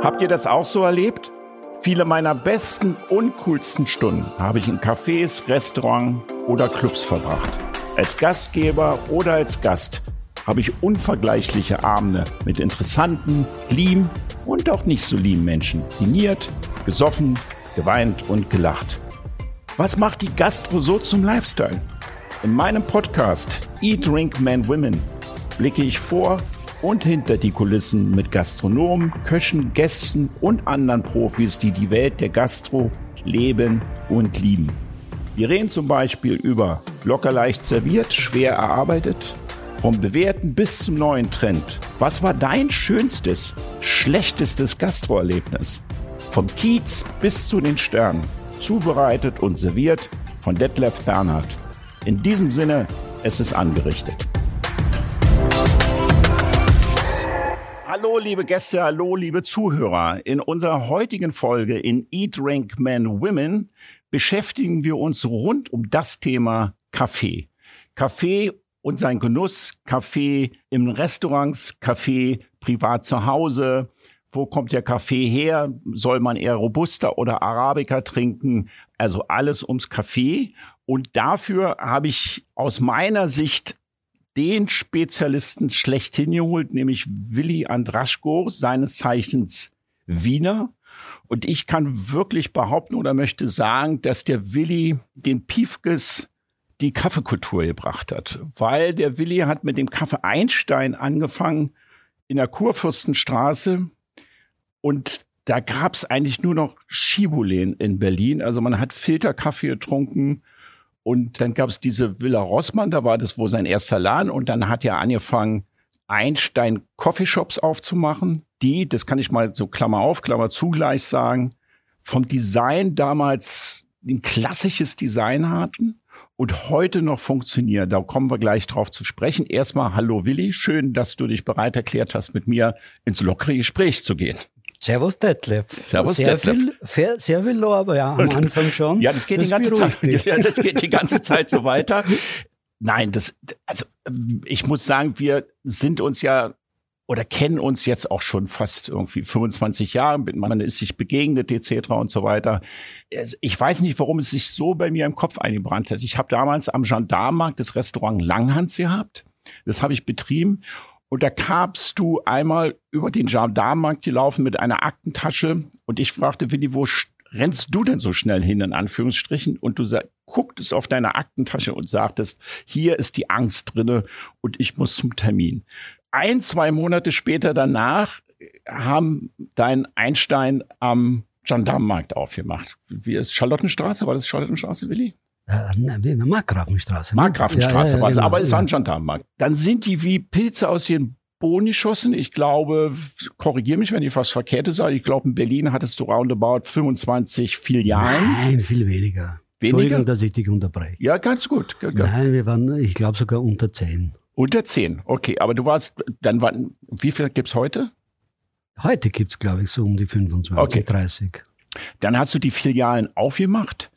Habt ihr das auch so erlebt? Viele meiner besten und coolsten Stunden habe ich in Cafés, Restaurants oder Clubs verbracht. Als Gastgeber oder als Gast habe ich unvergleichliche Abende mit interessanten, lieben und auch nicht so lieben Menschen diniert, gesoffen, geweint und gelacht. Was macht die Gastro so zum Lifestyle? In meinem Podcast Eat, Drink, Man, Women blicke ich vor und hinter die Kulissen mit Gastronomen, Köchen, Gästen und anderen Profis, die die Welt der Gastro leben und lieben. Wir reden zum Beispiel über locker leicht serviert, schwer erarbeitet, vom bewährten bis zum neuen Trend. Was war dein schönstes, schlechtestes Gastroerlebnis? Vom Kiez bis zu den Sternen. Zubereitet und serviert von Detlef Bernhard. In diesem Sinne, es ist angerichtet. Hallo, liebe Gäste, hallo, liebe Zuhörer. In unserer heutigen Folge in Eat, Drink, Men, Women beschäftigen wir uns rund um das Thema Kaffee. Kaffee und sein Genuss, Kaffee im Restaurants, Kaffee privat zu Hause. Wo kommt der Kaffee her? Soll man eher Robusta oder Arabica trinken? Also alles ums Kaffee. Und dafür habe ich aus meiner Sicht den Spezialisten schlechthin geholt, nämlich Willi Andraschko, seines Zeichens Wiener. Und ich kann wirklich behaupten oder möchte sagen, dass der Willi den Piefkes die Kaffeekultur gebracht hat. Weil der Willi hat mit dem Kaffee Einstein angefangen in der Kurfürstenstraße und da gab es eigentlich nur noch Schibulen in Berlin. Also man hat Filterkaffee getrunken und dann gab es diese Villa Rossmann, da war das wohl sein erster Laden. Und dann hat er angefangen, Einstein Coffeeshops aufzumachen, die, das kann ich mal so Klammer auf, Klammer zugleich sagen, vom Design damals ein klassisches Design hatten und heute noch funktionieren. Da kommen wir gleich drauf zu sprechen. Erstmal, hallo Willi, schön, dass du dich bereit erklärt hast, mit mir ins lockere Gespräch zu gehen. Servus Detlef. Servus sehr Detlef. Viel, sehr viel Lob, ja, am Anfang schon. ja, das geht das die ganze Zeit. Ja, das geht die ganze Zeit so weiter. Nein, das, also ich muss sagen, wir sind uns ja oder kennen uns jetzt auch schon fast irgendwie 25 Jahre. Man ist sich begegnet etc. und so weiter. Ich weiß nicht, warum es sich so bei mir im Kopf eingebrannt hat. Ich habe damals am Gendarmenmarkt das Restaurant Langhans gehabt. Das habe ich betrieben und da kamst du einmal über den Gendarmenmarkt gelaufen mit einer Aktentasche und ich fragte Willi, wo rennst du denn so schnell hin, in Anführungsstrichen? Und du gucktest auf deine Aktentasche und sagtest, hier ist die Angst drinne und ich muss zum Termin. Ein, zwei Monate später danach haben dein Einstein am Gendarmenmarkt aufgemacht. Wie ist Charlottenstraße? War das Charlottenstraße, Willi? Markgrafenstraße. Ne? Markgrafenstraße ja, ja, war es, genau, aber es war ein Gendarmenmarkt. Dann sind die wie Pilze aus ihren Bohnen geschossen. Ich glaube, korrigiere mich, wenn ich was Verkehrtes sage. Ich glaube, in Berlin hattest du roundabout 25 Filialen. Nein, viel weniger. Weniger? Entschuldigung, dass ich dich unterbreche. Ja, ganz gut. Nein, wir waren, ich glaube, sogar unter 10. Unter 10, okay. Aber du warst, dann waren, wie viel gibt's heute? Heute gibt's glaube ich, so um die 25, okay. 30. Dann hast du die Filialen aufgemacht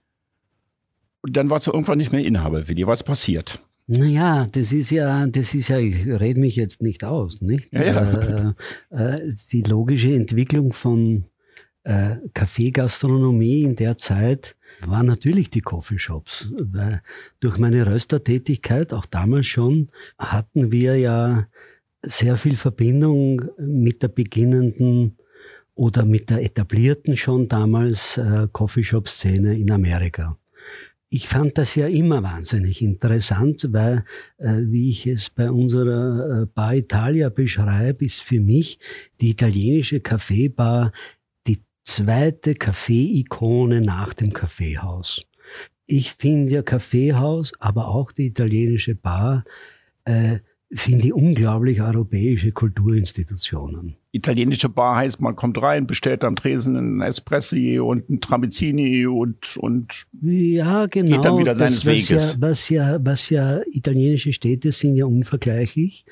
und dann warst du irgendwann nicht mehr Inhaber. Wie dir was passiert? Naja, das ist ja, das ist ja, ich rede mich jetzt nicht aus, nicht? Ja, ja. Äh, äh, die logische Entwicklung von äh, Kaffeegastronomie in der Zeit war natürlich die Coffeeshops. Weil durch meine Röstertätigkeit, auch damals schon, hatten wir ja sehr viel Verbindung mit der beginnenden oder mit der etablierten schon damals äh, Coffeeshop-Szene in Amerika ich fand das ja immer wahnsinnig interessant, weil, äh, wie ich es bei unserer äh, Bar Italia beschreibe, ist für mich die italienische Kaffeebar die zweite Kaffee-Ikone nach dem Kaffeehaus. Ich finde ja Kaffeehaus, aber auch die italienische Bar äh, finde ich unglaublich europäische Kulturinstitutionen. Italienische Bar heißt, man kommt rein, bestellt am Tresen einen Espressi und einen Tramezzini und, und ja, genau, geht dann wieder seines das, was Weges. Ja, was, ja, was ja italienische Städte sind ja unvergleichlich,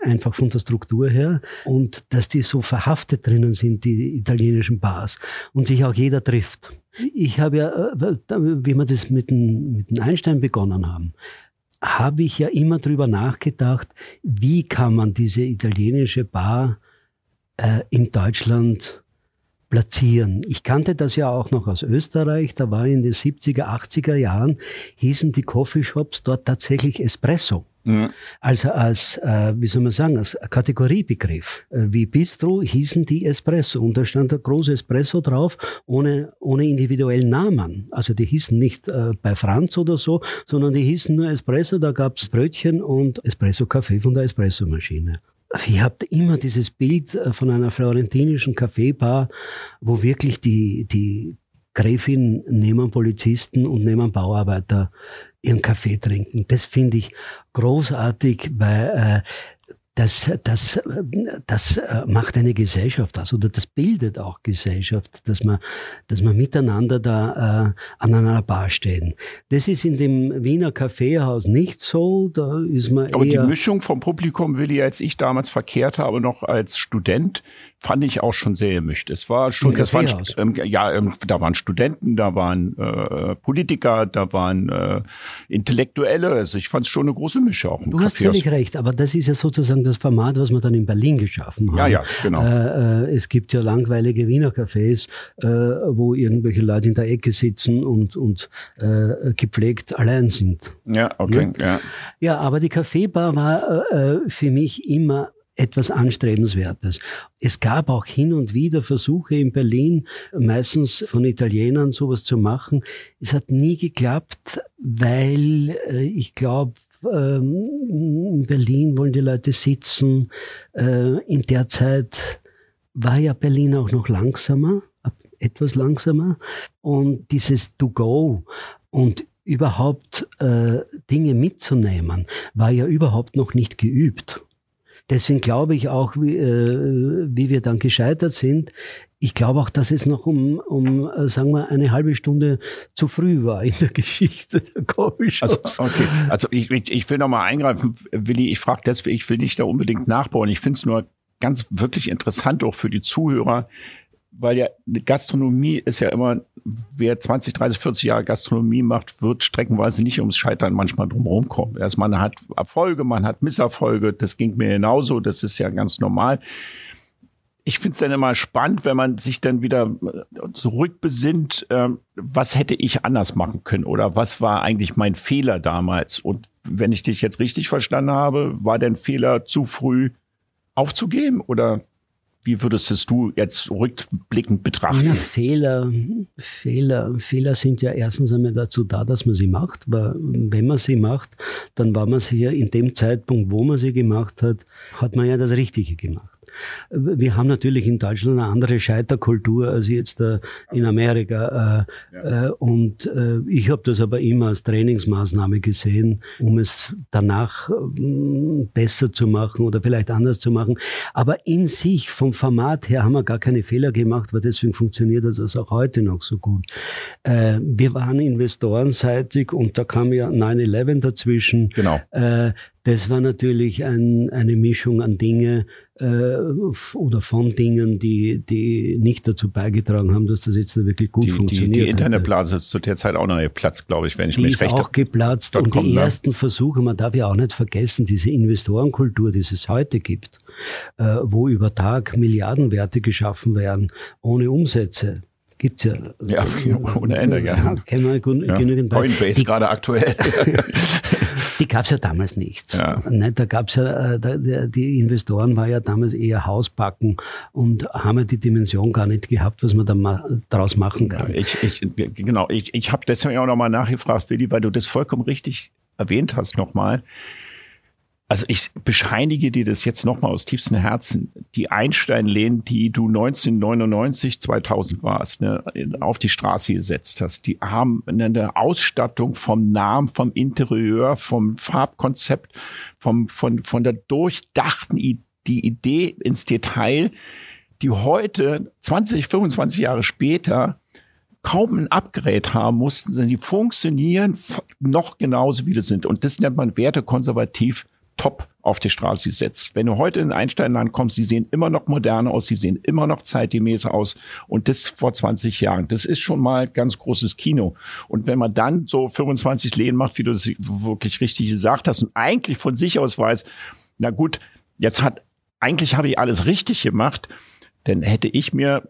einfach von der Struktur her. Und dass die so verhaftet drinnen sind, die italienischen Bars, und sich auch jeder trifft. Ich habe ja, äh, wie wir das mit dem, mit dem Einstein begonnen haben, habe ich ja immer drüber nachgedacht, wie kann man diese italienische Bar äh, in Deutschland platzieren. Ich kannte das ja auch noch aus Österreich. Da war in den 70er, 80er Jahren, hießen die Coffeeshops dort tatsächlich Espresso. Mhm. Also als, äh, wie soll man sagen, als Kategoriebegriff. Äh, wie Bistro hießen die Espresso und da stand der große Espresso drauf, ohne, ohne individuellen Namen. Also die hießen nicht äh, bei Franz oder so, sondern die hießen nur Espresso, da gab's Brötchen und Espresso-Kaffee von der Espressomaschine. Ich habe immer dieses Bild äh, von einer florentinischen Kaffeebar, wo wirklich die, die Gräfin neben Polizisten und neben Bauarbeiter ihren Kaffee trinken. Das finde ich großartig, weil äh, das, das, das äh, macht eine Gesellschaft aus oder das bildet auch Gesellschaft, dass man, dass man miteinander da äh, an einer Bar stehen. Das ist in dem Wiener Kaffeehaus nicht so. Da ist man Aber die Mischung vom Publikum, Willi, als ich damals verkehrt habe, noch als Student, fand ich auch schon sehr gemischt. Es war schon, das waren, ähm, ja, ähm, da waren Studenten, da waren äh, Politiker, da waren äh, Intellektuelle. Also ich fand es schon eine große Mische auch im Du Kaffeehaus. hast völlig recht, aber das ist ja sozusagen das Format, was wir dann in Berlin geschaffen haben. Ja, ja, genau. Äh, äh, es gibt ja langweilige Wiener Cafés, äh, wo irgendwelche Leute in der Ecke sitzen und, und äh, gepflegt allein sind. Ja, okay, ja. Ja, ja aber die Kaffeebar war für mich immer etwas Anstrebenswertes. Es gab auch hin und wieder Versuche in Berlin, meistens von Italienern sowas zu machen. Es hat nie geklappt, weil äh, ich glaube, ähm, in Berlin wollen die Leute sitzen. Äh, in der Zeit war ja Berlin auch noch langsamer, etwas langsamer. Und dieses To-Go und überhaupt äh, Dinge mitzunehmen, war ja überhaupt noch nicht geübt. Deswegen glaube ich auch, wie, äh, wie wir dann gescheitert sind, ich glaube auch, dass es noch um, um, äh, sagen wir, eine halbe Stunde zu früh war in der Geschichte der Coffeeshops. Also, okay. also ich, ich, ich will noch mal eingreifen, Willi, ich frage deswegen, ich will nicht da unbedingt nachbauen. Ich finde es nur ganz wirklich interessant auch für die Zuhörer, weil ja Gastronomie ist ja immer, wer 20, 30, 40 Jahre Gastronomie macht, wird streckenweise nicht ums Scheitern manchmal drumherum kommen. Erst man hat Erfolge, man hat Misserfolge, das ging mir genauso, das ist ja ganz normal. Ich finde es dann immer spannend, wenn man sich dann wieder äh, zurückbesinnt, äh, was hätte ich anders machen können oder was war eigentlich mein Fehler damals? Und wenn ich dich jetzt richtig verstanden habe, war dein Fehler zu früh aufzugeben oder wie würdest du jetzt rückblickend betrachten? Ja, Fehler, Fehler, Fehler sind ja erstens einmal dazu da, dass man sie macht, weil wenn man sie macht, dann war man sie ja in dem Zeitpunkt, wo man sie gemacht hat, hat man ja das Richtige gemacht. Wir haben natürlich in Deutschland eine andere Scheiterkultur als jetzt äh, in Amerika. Äh, ja. Äh, und ich habe das aber immer als Trainingsmaßnahme gesehen, um es danach besser zu machen oder vielleicht anders zu machen. Aber in sich, vom Format her, haben wir gar keine Fehler gemacht, weil deswegen funktioniert das auch heute noch so gut. Wir waren investorenseitig und da kam ja 9-11 dazwischen. Genau. Das war natürlich ein, eine Mischung an Dinge äh, oder von Dingen, die, die nicht dazu beigetragen haben, dass das jetzt wirklich gut die, funktioniert. Die, die Internetblase ist zu der Zeit auch noch geplatzt, glaube ich, wenn ich die mich recht ist auch geplatzt und die ne? ersten Versuche, man darf ja auch nicht vergessen, diese Investorenkultur, die es heute gibt, äh, wo über Tag Milliardenwerte geschaffen werden, ohne Umsätze gibt's ja. Ja, ohne Ende, ja. ja kennen wir ja. genügend Coinbase gerade aktuell. die gab's ja damals nicht. Ja. Ne, da gab's ja, äh, die Investoren war ja damals eher Hausbacken und haben ja die Dimension gar nicht gehabt, was man da mal draus machen kann. Ich, ich, genau, ich, ich habe deswegen auch nochmal nachgefragt, Willi, weil du das vollkommen richtig erwähnt hast nochmal. Also ich bescheinige dir das jetzt nochmal aus tiefstem Herzen. Die Einstein-Lehnen, die du 1999, 2000 warst, ne, auf die Straße gesetzt hast, die haben eine Ausstattung vom Namen, vom Interieur, vom Farbkonzept, vom, von, von der durchdachten I die Idee ins Detail, die heute, 20, 25 Jahre später, kaum ein Upgrade haben mussten, sondern die funktionieren noch genauso wie das sind. Und das nennt man wertekonservativ top auf die Straße gesetzt. Wenn du heute in Einsteinland kommst, sie sehen immer noch moderne aus, sie sehen immer noch zeitgemäß aus und das vor 20 Jahren. Das ist schon mal ganz großes Kino. Und wenn man dann so 25 Lehen macht, wie du das wirklich richtig gesagt hast und eigentlich von sich aus weiß, na gut, jetzt hat, eigentlich habe ich alles richtig gemacht, dann hätte ich mir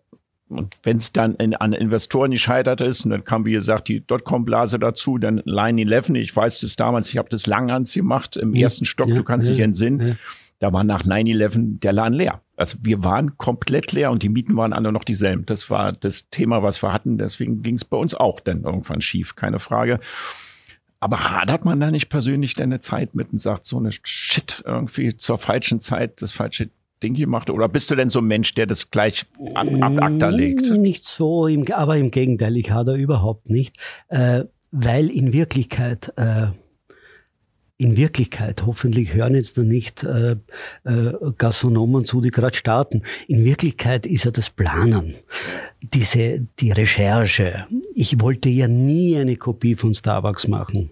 und wenn es dann in, an Investoren gescheitert ist, und dann kam, wie gesagt, die Dotcom-Blase dazu, dann Line 11, ich weiß das damals, ich habe das Langhans gemacht, im ja, ersten Stock, ja, du kannst ja, dich entsinnen, da war nach 9-11 der Laden leer. Also wir waren komplett leer und die Mieten waren alle noch dieselben. Das war das Thema, was wir hatten. Deswegen ging es bei uns auch dann irgendwann schief, keine Frage. Aber hadert man da nicht persönlich denn eine Zeit mit und sagt, so eine Shit, irgendwie zur falschen Zeit das falsche Ding gemacht? Oder bist du denn so ein Mensch, der das gleich ab, ab Akta legt? Nicht so, aber im Gegenteil, ich hadere überhaupt nicht, äh, weil in Wirklichkeit äh, in Wirklichkeit, hoffentlich hören jetzt noch nicht äh, äh, Gastronomen zu, die gerade starten, in Wirklichkeit ist ja das Planen, diese, die Recherche. Ich wollte ja nie eine Kopie von Starbucks machen,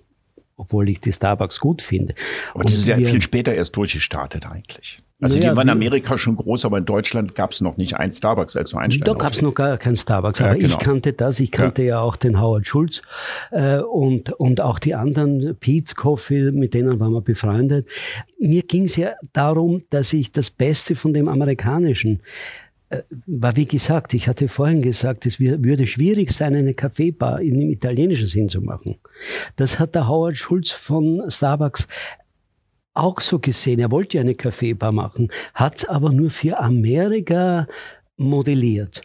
obwohl ich die Starbucks gut finde. Aber das ist ja viel später erst durchgestartet eigentlich. Also naja, die waren in Amerika schon groß, aber in Deutschland gab es noch nicht ein Starbucks als nur ein Da gab es noch gar kein Starbucks, aber ja, genau. ich kannte das, ich kannte ja, ja auch den Howard Schulz äh, und, und auch die anderen, Pete's Coffee, mit denen waren wir befreundet. Mir ging es ja darum, dass ich das Beste von dem Amerikanischen äh, war wie gesagt, ich hatte vorhin gesagt, es würde schwierig sein, eine Kaffeebar in dem italienischen Sinn zu machen. Das hat der Howard Schulz von Starbucks auch so gesehen. Er wollte ja eine Kaffeebar machen, hat es aber nur für Amerika modelliert.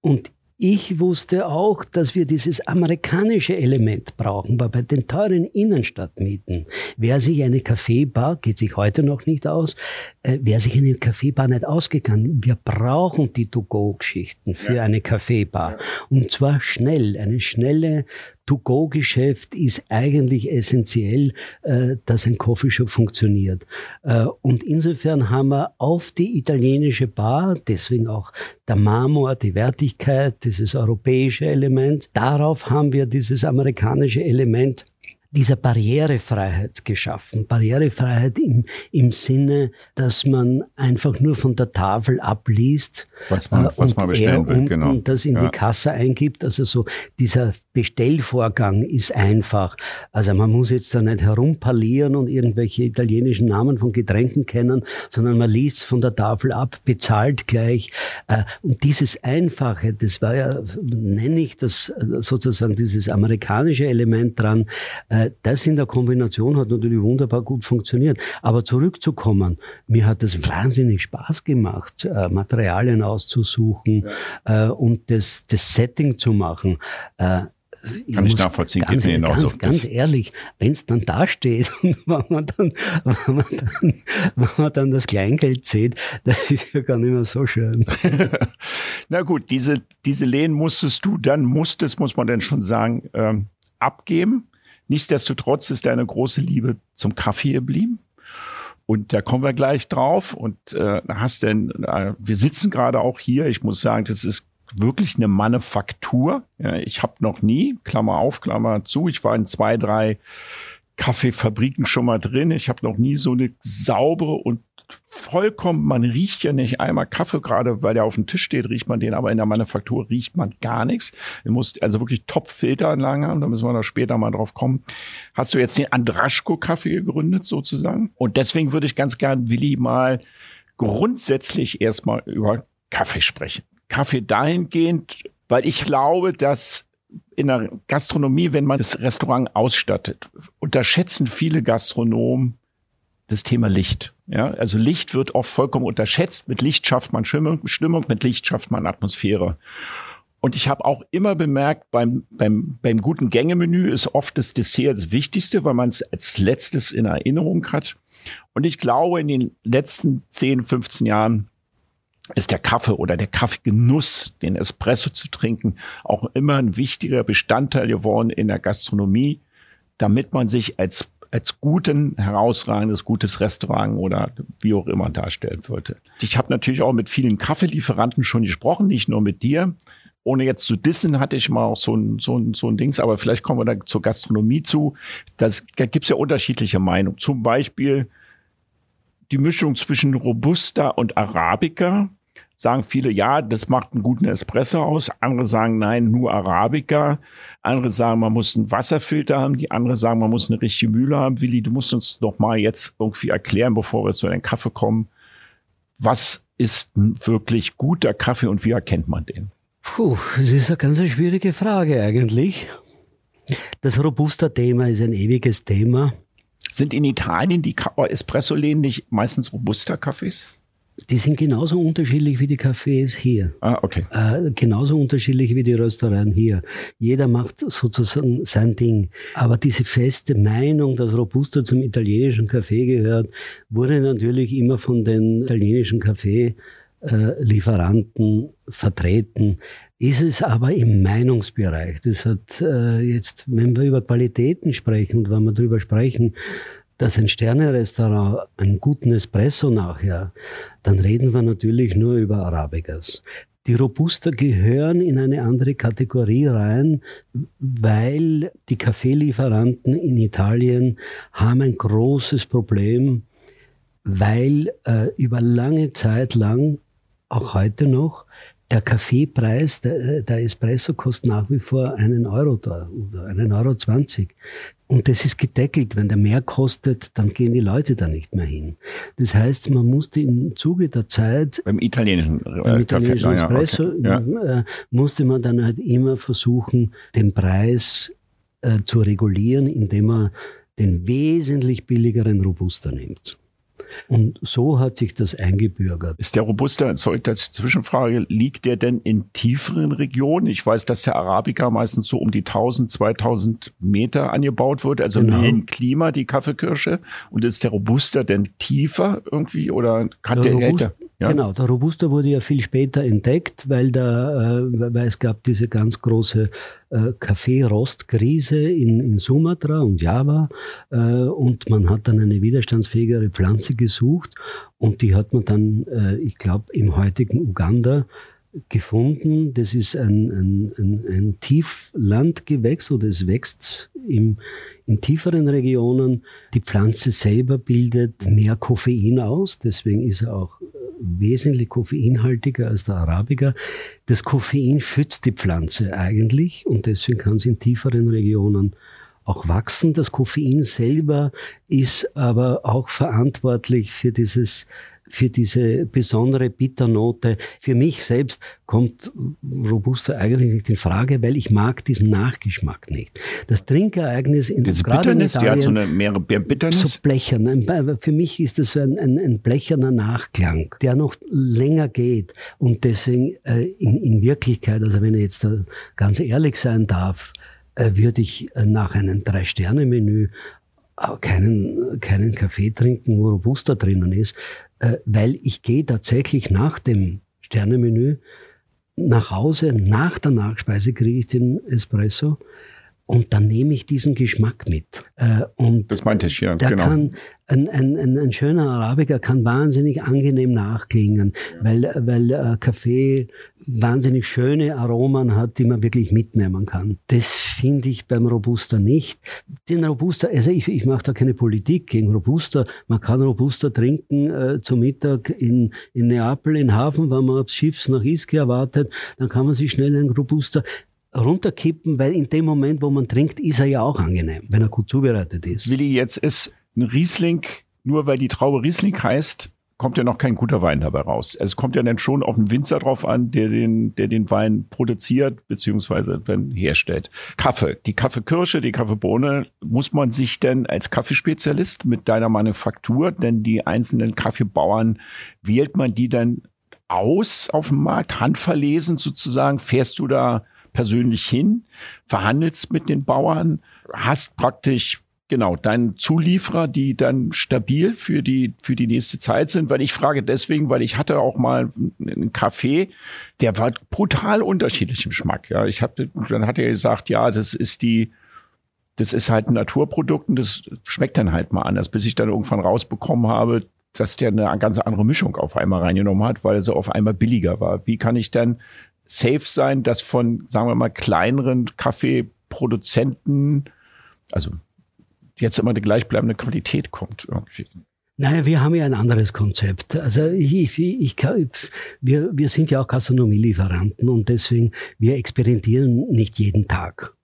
Und ich wusste auch, dass wir dieses amerikanische Element brauchen, weil bei den teuren Innenstadtmieten, wer sich eine Kaffeebar, geht sich heute noch nicht aus, äh, wer sich eine Kaffeebar nicht ausgegangen, wir brauchen die To-Go-Geschichten für ja. eine Kaffeebar. Und zwar schnell, eine schnelle To-Go-Geschäft ist eigentlich essentiell, äh, dass ein Coffeeshop funktioniert. Äh, und insofern haben wir auf die italienische Bar, deswegen auch der Marmor, die Wertigkeit, dieses europäische Element, darauf haben wir dieses amerikanische Element dieser Barrierefreiheit geschaffen. Barrierefreiheit im, im Sinne, dass man einfach nur von der Tafel abliest, was man, äh, was man bestellen will, genau. und das in ja. die Kasse eingibt. Also so dieser Bestellvorgang ist einfach. Also man muss jetzt da nicht herumparlieren und irgendwelche italienischen Namen von Getränken kennen, sondern man liest von der Tafel ab, bezahlt gleich. Äh, und dieses Einfache, das war ja, nenne ich das sozusagen dieses amerikanische Element dran, äh, das in der Kombination hat natürlich wunderbar gut funktioniert. Aber zurückzukommen, mir hat es wahnsinnig Spaß gemacht, äh, Materialien auszusuchen ja. und das, das Setting zu machen. Ich Kann ich nachvollziehen, ganz, geht mir ganz, ganz ehrlich, wenn es dann da steht und wenn man dann, wenn man dann, wenn man dann das Kleingeld sieht, das ist ja gar nicht mehr so schön. Na gut, diese, diese Lehen musstest du dann, musstest, muss man denn schon sagen, ähm, abgeben. Nichtsdestotrotz ist deine große Liebe zum Kaffee geblieben. Und da kommen wir gleich drauf. Und äh, hast denn, äh, wir sitzen gerade auch hier. Ich muss sagen, das ist wirklich eine Manufaktur. Ja, ich habe noch nie, Klammer auf, Klammer zu, ich war in zwei, drei Kaffeefabriken schon mal drin. Ich habe noch nie so eine saubere und vollkommen, man riecht ja nicht einmal Kaffee, gerade weil der auf dem Tisch steht, riecht man den, aber in der Manufaktur riecht man gar nichts. Du musst also wirklich Top-Filteranlagen haben, da müssen wir da später mal drauf kommen. Hast du jetzt den Andraschko-Kaffee gegründet sozusagen? Und deswegen würde ich ganz gern, Willi, mal grundsätzlich erstmal über Kaffee sprechen. Kaffee dahingehend, weil ich glaube, dass in der Gastronomie, wenn man das Restaurant ausstattet, unterschätzen viele Gastronomen das Thema Licht. Ja, also Licht wird oft vollkommen unterschätzt. Mit Licht schafft man Stimmung, Stimmung mit Licht schafft man Atmosphäre. Und ich habe auch immer bemerkt, beim, beim, beim guten Gängemenü ist oft das Dessert das Wichtigste, weil man es als letztes in Erinnerung hat. Und ich glaube, in den letzten 10, 15 Jahren ist der Kaffee oder der Kaffeegenuss, den Espresso zu trinken, auch immer ein wichtiger Bestandteil geworden in der Gastronomie, damit man sich als als guten, herausragendes, gutes Restaurant oder wie auch immer darstellen wollte. Ich habe natürlich auch mit vielen Kaffeelieferanten schon gesprochen, nicht nur mit dir. Ohne jetzt zu dissen, hatte ich mal auch so ein, so ein, so ein Dings, aber vielleicht kommen wir da zur Gastronomie zu. Das, da gibt's ja unterschiedliche Meinungen. Zum Beispiel die Mischung zwischen Robusta und Arabica sagen viele, ja, das macht einen guten Espresso aus. Andere sagen, nein, nur Arabica. Andere sagen, man muss einen Wasserfilter haben. Die andere sagen, man muss eine richtige Mühle haben. Willi, du musst uns doch mal jetzt irgendwie erklären, bevor wir zu deinem Kaffee kommen. Was ist ein wirklich guter Kaffee und wie erkennt man den? Puh, das ist eine ganz schwierige Frage eigentlich. Das Robusta-Thema ist ein ewiges Thema. Sind in Italien die Espresso-Läden nicht meistens Robusta-Kaffees? Die sind genauso unterschiedlich wie die Cafés hier. Ah, okay. Äh, genauso unterschiedlich wie die Röstereien hier. Jeder macht sozusagen sein Ding. Aber diese feste Meinung, dass Robusta zum italienischen Kaffee gehört, wurde natürlich immer von den italienischen Kaffeelieferanten vertreten. Ist es aber im Meinungsbereich. Das hat äh, jetzt, wenn wir über Qualitäten sprechen und wenn wir darüber sprechen, dass ein Sterne-Restaurant einen guten Espresso nachher, dann reden wir natürlich nur über Arabicas. Die Robusta gehören in eine andere Kategorie rein, weil die Kaffeelieferanten in Italien haben ein großes Problem, weil äh, über lange Zeit lang, auch heute noch, der Kaffeepreis, der, der, Espresso kostet nach wie vor einen Euro da oder einen Euro zwanzig. Und das ist gedeckelt. Wenn der mehr kostet, dann gehen die Leute da nicht mehr hin. Das heißt, man musste im Zuge der Zeit beim italienischen, äh, beim italienischen Kaffee, Espresso ja, okay. ja. Äh, musste man dann halt immer versuchen, den Preis äh, zu regulieren, indem man den wesentlich billigeren Robusta nimmt. Und so hat sich das eingebürgert. Ist der Robusta, sorry, als Zwischenfrage, liegt der denn in tieferen Regionen? Ich weiß, dass der Arabica meistens so um die 1000, 2000 Meter angebaut wird, also genau. im hellen Klima, die Kaffeekirsche. Und ist der Robusta denn tiefer irgendwie oder kann der, der älter? Ja. Genau, der Robusta wurde ja viel später entdeckt, weil, da, äh, weil es gab diese ganz große äh, Kaffeerostkrise in, in Sumatra und Java äh, und man hat dann eine widerstandsfähigere Pflanze gesucht und die hat man dann, äh, ich glaube, im heutigen Uganda gefunden. Das ist ein, ein, ein, ein Tieflandgewächs oder es wächst im, in tieferen Regionen. Die Pflanze selber bildet mehr Koffein aus, deswegen ist er auch wesentlich koffeinhaltiger als der Arabica. Das Koffein schützt die Pflanze eigentlich und deswegen kann es in tieferen Regionen auch wachsen. Das Koffein selber ist aber auch verantwortlich für dieses für diese besondere Bitternote. Für mich selbst kommt Robusta eigentlich nicht in Frage, weil ich mag diesen Nachgeschmack nicht. Das Trinkereignis in Diese Bitternis, Italien, die hat so eine mehr Bitternis? So blechern. Für mich ist das ein, ein, ein blecherner Nachklang, der noch länger geht. Und deswegen äh, in, in Wirklichkeit, also wenn ich jetzt ganz ehrlich sein darf, äh, würde ich äh, nach einem Drei-Sterne-Menü keinen, keinen Kaffee trinken, wo Robusta drinnen ist, äh, weil ich gehe tatsächlich nach dem Sternemenü nach Hause, nach der Nachspeise kriege ich den Espresso und dann nehme ich diesen Geschmack mit. Äh, und das meinte ich, ja. Der genau. kann, ein, ein, ein, ein schöner Arabica kann wahnsinnig angenehm nachklingen, ja. weil, weil äh, Kaffee wahnsinnig schöne Aromen hat, die man wirklich mitnehmen kann. Das finde ich beim Robusta nicht. Den Robusta, also ich, ich mache da keine Politik gegen Robusta. Man kann Robusta trinken äh, zum Mittag in, in Neapel, in Hafen, wenn man aufs Schiff nach Ischia wartet, dann kann man sich schnell einen Robusta runterkippen, weil in dem Moment, wo man trinkt, ist er ja auch angenehm, wenn er gut zubereitet ist. Willi, jetzt ist ein Riesling, nur weil die Traube Riesling heißt, kommt ja noch kein guter Wein dabei raus. Es kommt ja dann schon auf den Winzer drauf an, der den, der den Wein produziert beziehungsweise dann herstellt. Kaffee, die Kaffeekirsche, die Kaffeebohne, muss man sich denn als Kaffeespezialist mit deiner Manufaktur, denn die einzelnen Kaffeebauern, wählt man die dann aus auf dem Markt, handverlesen sozusagen? Fährst du da persönlich hin, verhandelst mit den Bauern, hast praktisch genau deinen Zulieferer, die dann stabil für die für die nächste Zeit sind, weil ich frage deswegen, weil ich hatte auch mal einen Kaffee, der war brutal unterschiedlich im Geschmack. Ja, ich habe dann hat er gesagt, ja, das ist die das ist halt ein Naturprodukt und das schmeckt dann halt mal anders, bis ich dann irgendwann rausbekommen habe, dass der eine ganz andere Mischung auf einmal reingenommen hat, weil er so auf einmal billiger war. Wie kann ich dann safe sein, dass von, sagen wir mal, kleineren Kaffeeproduzenten, also jetzt immer die gleichbleibende Qualität kommt irgendwie. Naja, wir haben ja ein anderes Konzept. Also ich, ich, ich, wir, wir sind ja auch Gastronomielieferanten und deswegen, wir experimentieren nicht jeden Tag,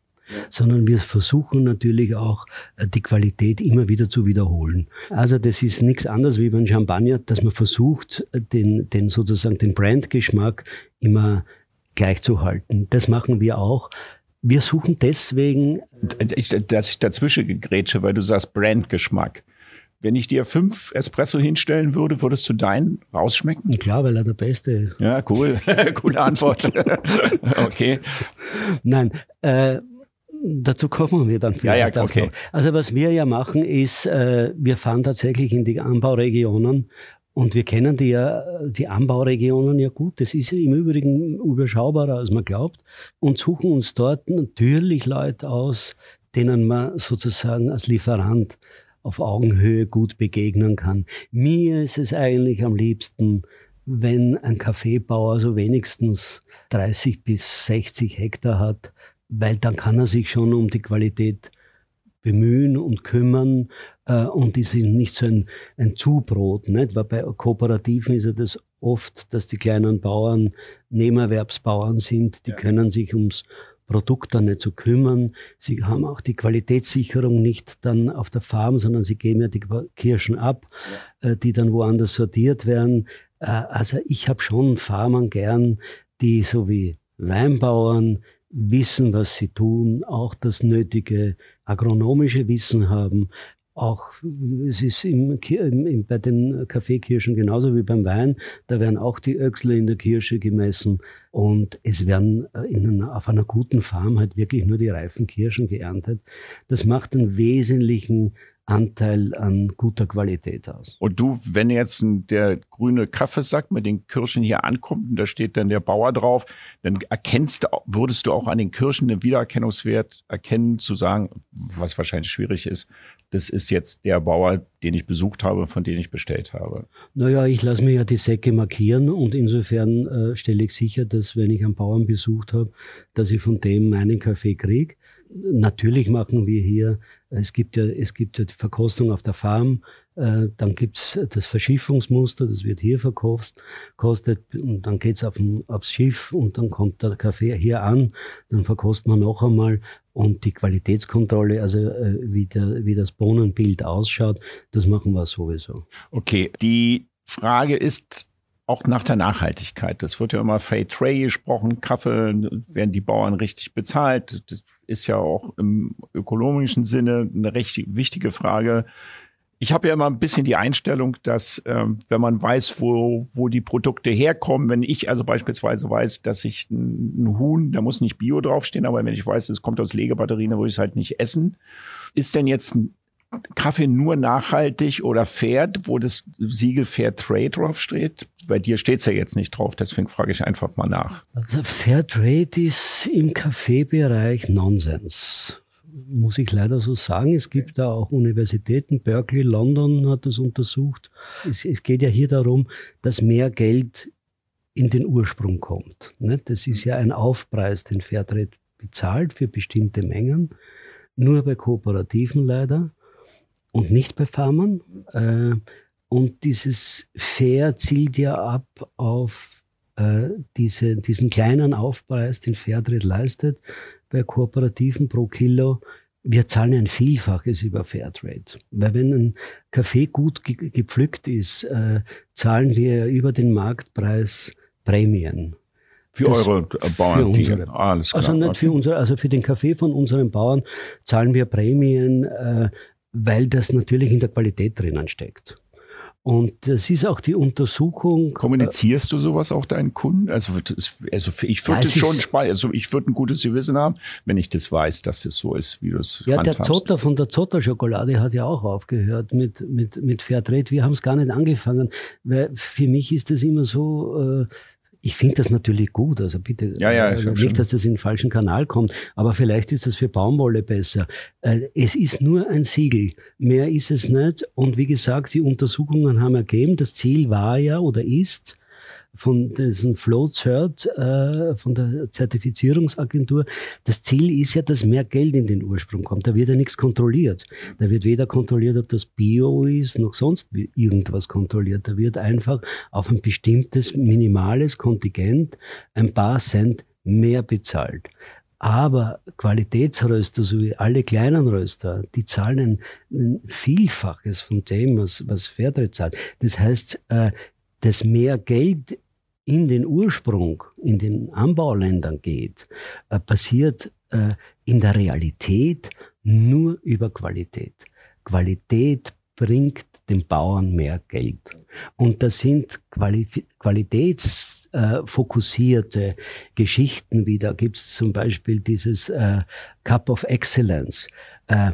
sondern wir versuchen natürlich auch äh, die Qualität immer wieder zu wiederholen. Also das ist nichts anderes wie beim Champagner, dass man versucht, den, den sozusagen den Brandgeschmack immer gleichzuhalten. Das machen wir auch. Wir suchen deswegen. Dass ich dazwischen gegrätsche, weil du sagst Brandgeschmack. Wenn ich dir fünf Espresso hinstellen würde, würdest du deinen rausschmecken? Klar, weil er der Beste ist. Ja, cool. Coole Antwort. okay. Nein, äh, dazu kommen wir dann vielleicht ja, ja, okay. Noch. Also was wir ja machen ist, äh, wir fahren tatsächlich in die Anbauregionen und wir kennen die, die Anbauregionen ja gut. Das ist ja im Übrigen überschaubarer, als man glaubt. Und suchen uns dort natürlich Leute aus, denen man sozusagen als Lieferant auf Augenhöhe gut begegnen kann. Mir ist es eigentlich am liebsten, wenn ein Kaffeebauer so wenigstens 30 bis 60 Hektar hat, weil dann kann er sich schon um die Qualität bemühen und kümmern äh, und ist nicht so ein, ein Zubrot. Nicht? Weil bei Kooperativen ist ja das oft, dass die kleinen Bauern Nebenerwerbsbauern sind, die ja. können sich ums Produkt dann nicht zu kümmern. Sie haben auch die Qualitätssicherung nicht dann auf der Farm, sondern sie geben ja die Kirschen ab, ja. äh, die dann woanders sortiert werden. Äh, also ich habe schon Farmern gern, die so wie Weinbauern wissen, was sie tun, auch das nötige agronomische Wissen haben, auch, es ist im, im, bei den Kaffeekirschen genauso wie beim Wein, da werden auch die Öchsle in der Kirsche gemessen und es werden äh, in auf einer guten Farm halt wirklich nur die reifen Kirschen geerntet. Das macht einen wesentlichen Anteil an guter Qualität aus. Und du, wenn jetzt der grüne Kaffeesack mit den Kirschen hier ankommt und da steht dann der Bauer drauf, dann erkennst würdest du auch an den Kirschen den Wiedererkennungswert erkennen, zu sagen, was wahrscheinlich schwierig ist, das ist jetzt der Bauer, den ich besucht habe, von dem ich bestellt habe. Naja, ich lasse mir ja die Säcke markieren und insofern äh, stelle ich sicher, dass wenn ich einen Bauern besucht habe, dass ich von dem meinen Kaffee kriege. Natürlich machen wir hier, es gibt ja, es gibt ja die Verkostung auf der Farm, dann gibt's das Verschiffungsmuster, das wird hier verkostet, kostet, und dann geht's auf aufs Schiff und dann kommt der Kaffee hier an, dann verkostet man noch einmal und die Qualitätskontrolle, also äh, wie, der, wie das Bohnenbild ausschaut, das machen wir sowieso. Okay, die Frage ist, auch nach der Nachhaltigkeit. Das wird ja immer Fair Trade gesprochen. Kaffee werden die Bauern richtig bezahlt. Das ist ja auch im ökonomischen Sinne eine recht wichtige Frage. Ich habe ja immer ein bisschen die Einstellung, dass ähm, wenn man weiß, wo, wo die Produkte herkommen, wenn ich also beispielsweise weiß, dass ich ein, Huhn, da muss nicht Bio draufstehen, aber wenn ich weiß, es kommt aus Legebatterien, dann würde ich es halt nicht essen. Ist denn jetzt ein Kaffee nur nachhaltig oder fair, wo das Siegel Fair Trade draufsteht? Bei dir steht es ja jetzt nicht drauf, deswegen frage ich einfach mal nach. Also Fair Trade ist im Kaffeebereich Nonsens. Muss ich leider so sagen. Es gibt da auch Universitäten, Berkeley, London hat das untersucht. Es, es geht ja hier darum, dass mehr Geld in den Ursprung kommt. Ne? Das ist ja ein Aufpreis, den Fairtrade bezahlt für bestimmte Mengen. Nur bei Kooperativen leider und nicht bei Farmern. Äh, und dieses Fair zielt ja ab auf äh, diese, diesen kleinen Aufpreis, den Fairtrade leistet bei Kooperativen pro Kilo. Wir zahlen ein Vielfaches über Fairtrade. Weil wenn ein Kaffee gut ge gepflückt ist, äh, zahlen wir über den Marktpreis Prämien. Für das, eure Bauern? Für unsere. Ah, alles klar. Also nicht für unsere, also für den Kaffee von unseren Bauern zahlen wir Prämien, äh, weil das natürlich in der Qualität drinnen steckt. Und das ist auch die Untersuchung. Kommunizierst du sowas auch deinen Kunden? Also, also ich würde es schon speichern. Also ich würde ein gutes Gewissen haben, wenn ich das weiß, dass es so ist, wie du es Ja, handhabst. der Zotter von der Zotter Schokolade hat ja auch aufgehört mit, mit, mit Fairtrade. Wir haben es gar nicht angefangen, weil für mich ist das immer so, äh, ich finde das natürlich gut, also bitte ja, ja, äh, nicht, dass das in den falschen Kanal kommt, aber vielleicht ist das für Baumwolle besser. Äh, es ist nur ein Siegel, mehr ist es nicht. Und wie gesagt, die Untersuchungen haben ergeben, das Ziel war ja oder ist, von diesem Flow Cert, äh, von der Zertifizierungsagentur. Das Ziel ist ja, dass mehr Geld in den Ursprung kommt. Da wird ja nichts kontrolliert. Da wird weder kontrolliert, ob das Bio ist, noch sonst irgendwas kontrolliert. Da wird einfach auf ein bestimmtes minimales Kontingent ein paar Cent mehr bezahlt. Aber Qualitätsröster, so wie alle kleinen Röster, die zahlen ein, Vielfaches von dem, was, was Fairtrade zahlt. Das heißt, äh, das mehr Geld in den Ursprung, in den Anbauländern geht, äh, passiert äh, in der Realität nur über Qualität. Qualität bringt den Bauern mehr Geld. Und das sind Quali qualitätsfokussierte Geschichten wie, da gibt es zum Beispiel dieses äh, Cup of Excellence. Äh,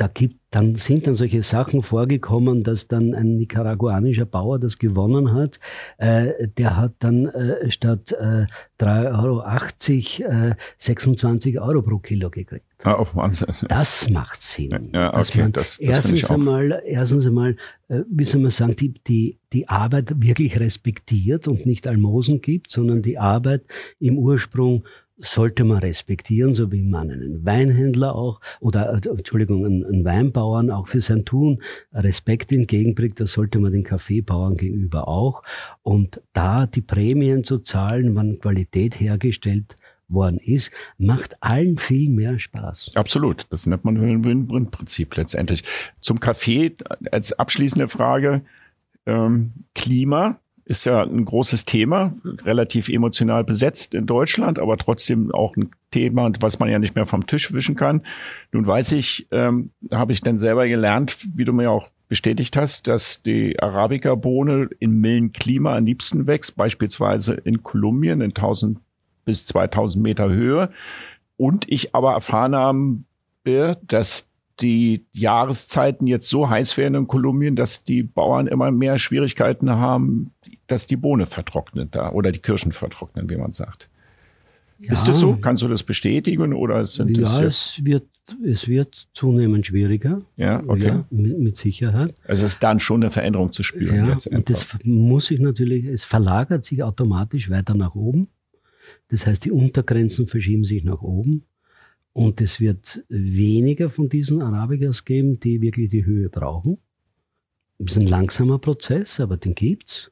da gibt, dann sind dann solche Sachen vorgekommen, dass dann ein nicaraguanischer Bauer das gewonnen hat. Äh, der hat dann äh, statt äh, 3,80 Euro äh, 26 Euro pro Kilo gekriegt. Ah, oh, Wahnsinn. Das macht Sinn. Ja, okay, man das, das erstens einmal, erstens einmal, äh, wie soll man sagen, die, die, die Arbeit wirklich respektiert und nicht Almosen gibt, sondern die Arbeit im Ursprung sollte man respektieren, so wie man einen Weinhändler auch oder äh, Entschuldigung, einen, Weinbauern auch für sein Tun Respekt entgegenbringt, das sollte man den Kaffeebauern gegenüber auch. Und da die Prämien zu zahlen, wann Qualität hergestellt worden ist, macht allen viel mehr Spaß. Absolut. Das nennt man Win-Win-Prinzip letztendlich. Zum Kaffee als abschließende Frage. Ähm, Klima ist ja ein großes Thema, relativ emotional besetzt in Deutschland, aber trotzdem auch ein Thema, was man ja nicht mehr vom Tisch wischen kann. Nun weiß ich, ähm, habe ich dann selber gelernt, wie du mir auch bestätigt hast, dass die Arabica-Bohne in milden Klima am liebsten wächst, beispielsweise in Kolumbien in 1000 bis 2000 Meter Höhe. Und ich aber erfahren habe, dass die Jahreszeiten jetzt so heiß werden in Kolumbien, dass die Bauern immer mehr Schwierigkeiten haben, dass die Bohne vertrocknet da oder die Kirschen vertrocknen, wie man sagt. Ja. Ist das so? Kannst du das bestätigen oder sind ja, das? Ja, es wird, es wird zunehmend schwieriger. Ja, okay. Ja, mit, mit, Sicherheit. Also es ist dann schon eine Veränderung zu spüren. Ja, und das muss sich natürlich, es verlagert sich automatisch weiter nach oben. Das heißt, die Untergrenzen verschieben sich nach oben. Und es wird weniger von diesen Arabicas geben, die wirklich die Höhe brauchen. Das ist ein langsamer Prozess, aber den gibt's.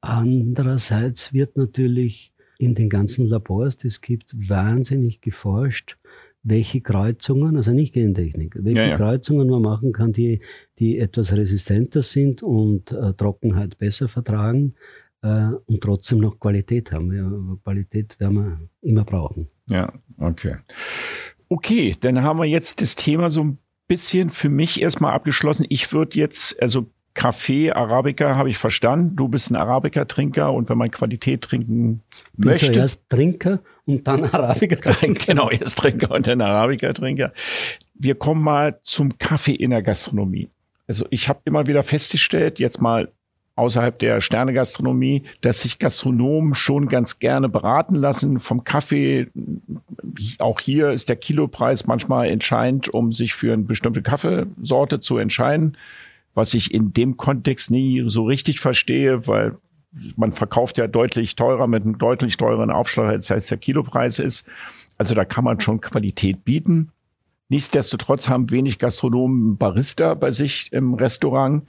Andererseits wird natürlich in den ganzen Labors, die es gibt, wahnsinnig geforscht, welche Kreuzungen, also nicht Gentechnik, welche ja, ja. Kreuzungen man machen kann, die, die etwas resistenter sind und äh, Trockenheit besser vertragen äh, und trotzdem noch Qualität haben. Ja, Qualität werden wir immer brauchen. Ja, okay. Okay, dann haben wir jetzt das Thema so ein bisschen für mich erstmal abgeschlossen. Ich würde jetzt, also Kaffee, Arabica habe ich verstanden. Du bist ein Arabica-Trinker und wenn man Qualität trinken Bin möchte. Erst Trinker und dann Arabica-Trinker. genau, erst Trinker und dann Arabica-Trinker. Wir kommen mal zum Kaffee in der Gastronomie. Also ich habe immer wieder festgestellt, jetzt mal außerhalb der Sternegastronomie, dass sich Gastronomen schon ganz gerne beraten lassen vom Kaffee. Auch hier ist der Kilopreis manchmal entscheidend, um sich für eine bestimmte Kaffeesorte zu entscheiden, was ich in dem Kontext nie so richtig verstehe, weil man verkauft ja deutlich teurer mit einem deutlich teureren Aufschlag, als der Kilopreis ist. Also da kann man schon Qualität bieten. Nichtsdestotrotz haben wenig Gastronomen Barista bei sich im Restaurant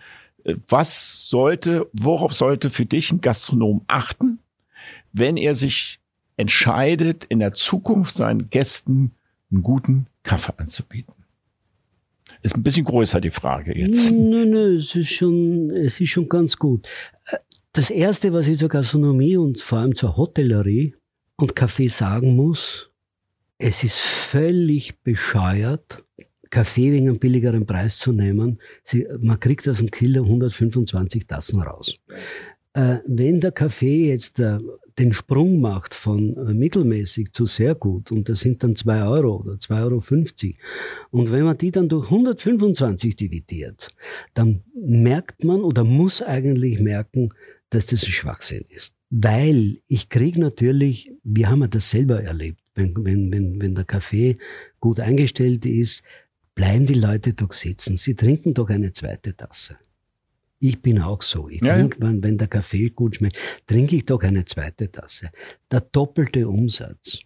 was sollte, worauf sollte für dich ein Gastronom achten, wenn er sich entscheidet, in der Zukunft seinen Gästen einen guten Kaffee anzubieten? Ist ein bisschen größer die Frage jetzt. Nö, nö, es ist schon, es ist schon ganz gut. Das erste, was ich zur Gastronomie und vor allem zur Hotellerie und Kaffee sagen muss, es ist völlig bescheuert, Kaffee wegen einem billigeren Preis zu nehmen. Sie, man kriegt aus dem Killer 125 Tassen raus. Äh, wenn der Kaffee jetzt äh, den Sprung macht von äh, mittelmäßig zu sehr gut und das sind dann 2 Euro oder 2,50 Euro und wenn man die dann durch 125 dividiert, dann merkt man oder muss eigentlich merken, dass das ein Schwachsinn ist. Weil ich kriege natürlich, wir haben ja das selber erlebt, wenn, wenn, wenn, wenn der Kaffee gut eingestellt ist, bleiben die Leute doch sitzen. Sie trinken doch eine zweite Tasse. Ich bin auch so. Ich ja, trinke, ja. wenn der Kaffee gut schmeckt, trinke ich doch eine zweite Tasse. Der doppelte Umsatz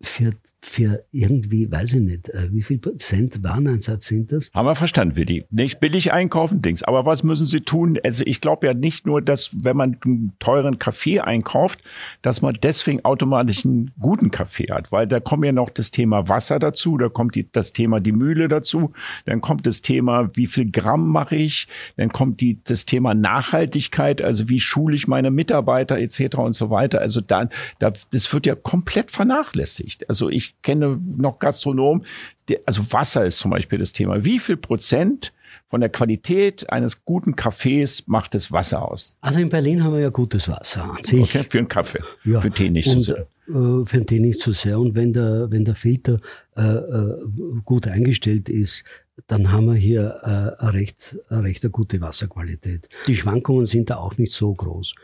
für für irgendwie, weiß ich nicht, äh, wie viel Prozent Wareneinsatz sind das? Haben wir verstanden, Willi. Nicht billig einkaufen, Dings. Aber was müssen Sie tun? Also ich glaube ja nicht nur, dass wenn man einen teuren Kaffee einkauft, dass man deswegen automatisch einen guten Kaffee hat, weil da kommt ja noch das Thema Wasser dazu, da kommt die, das Thema die Mühle dazu, dann kommt das Thema, wie viel Gramm mache ich, dann kommt die, das Thema Nachhaltigkeit, also wie schule ich meine Mitarbeiter etc. und so weiter. Also da, da, das wird ja komplett vernachlässigt. Also ich kenne noch Gastronomen, die, also Wasser ist zum Beispiel das Thema. Wie viel Prozent von der Qualität eines guten Kaffees macht das Wasser aus? Also in Berlin haben wir ja gutes Wasser an sich. Okay, für einen Kaffee, ja. für Tee nicht so sehr. Äh, für den Tee nicht so sehr. Und wenn der, wenn der Filter äh, äh gut eingestellt ist, dann haben wir hier äh, eine, recht, eine recht eine gute Wasserqualität. Die Schwankungen sind da auch nicht so groß.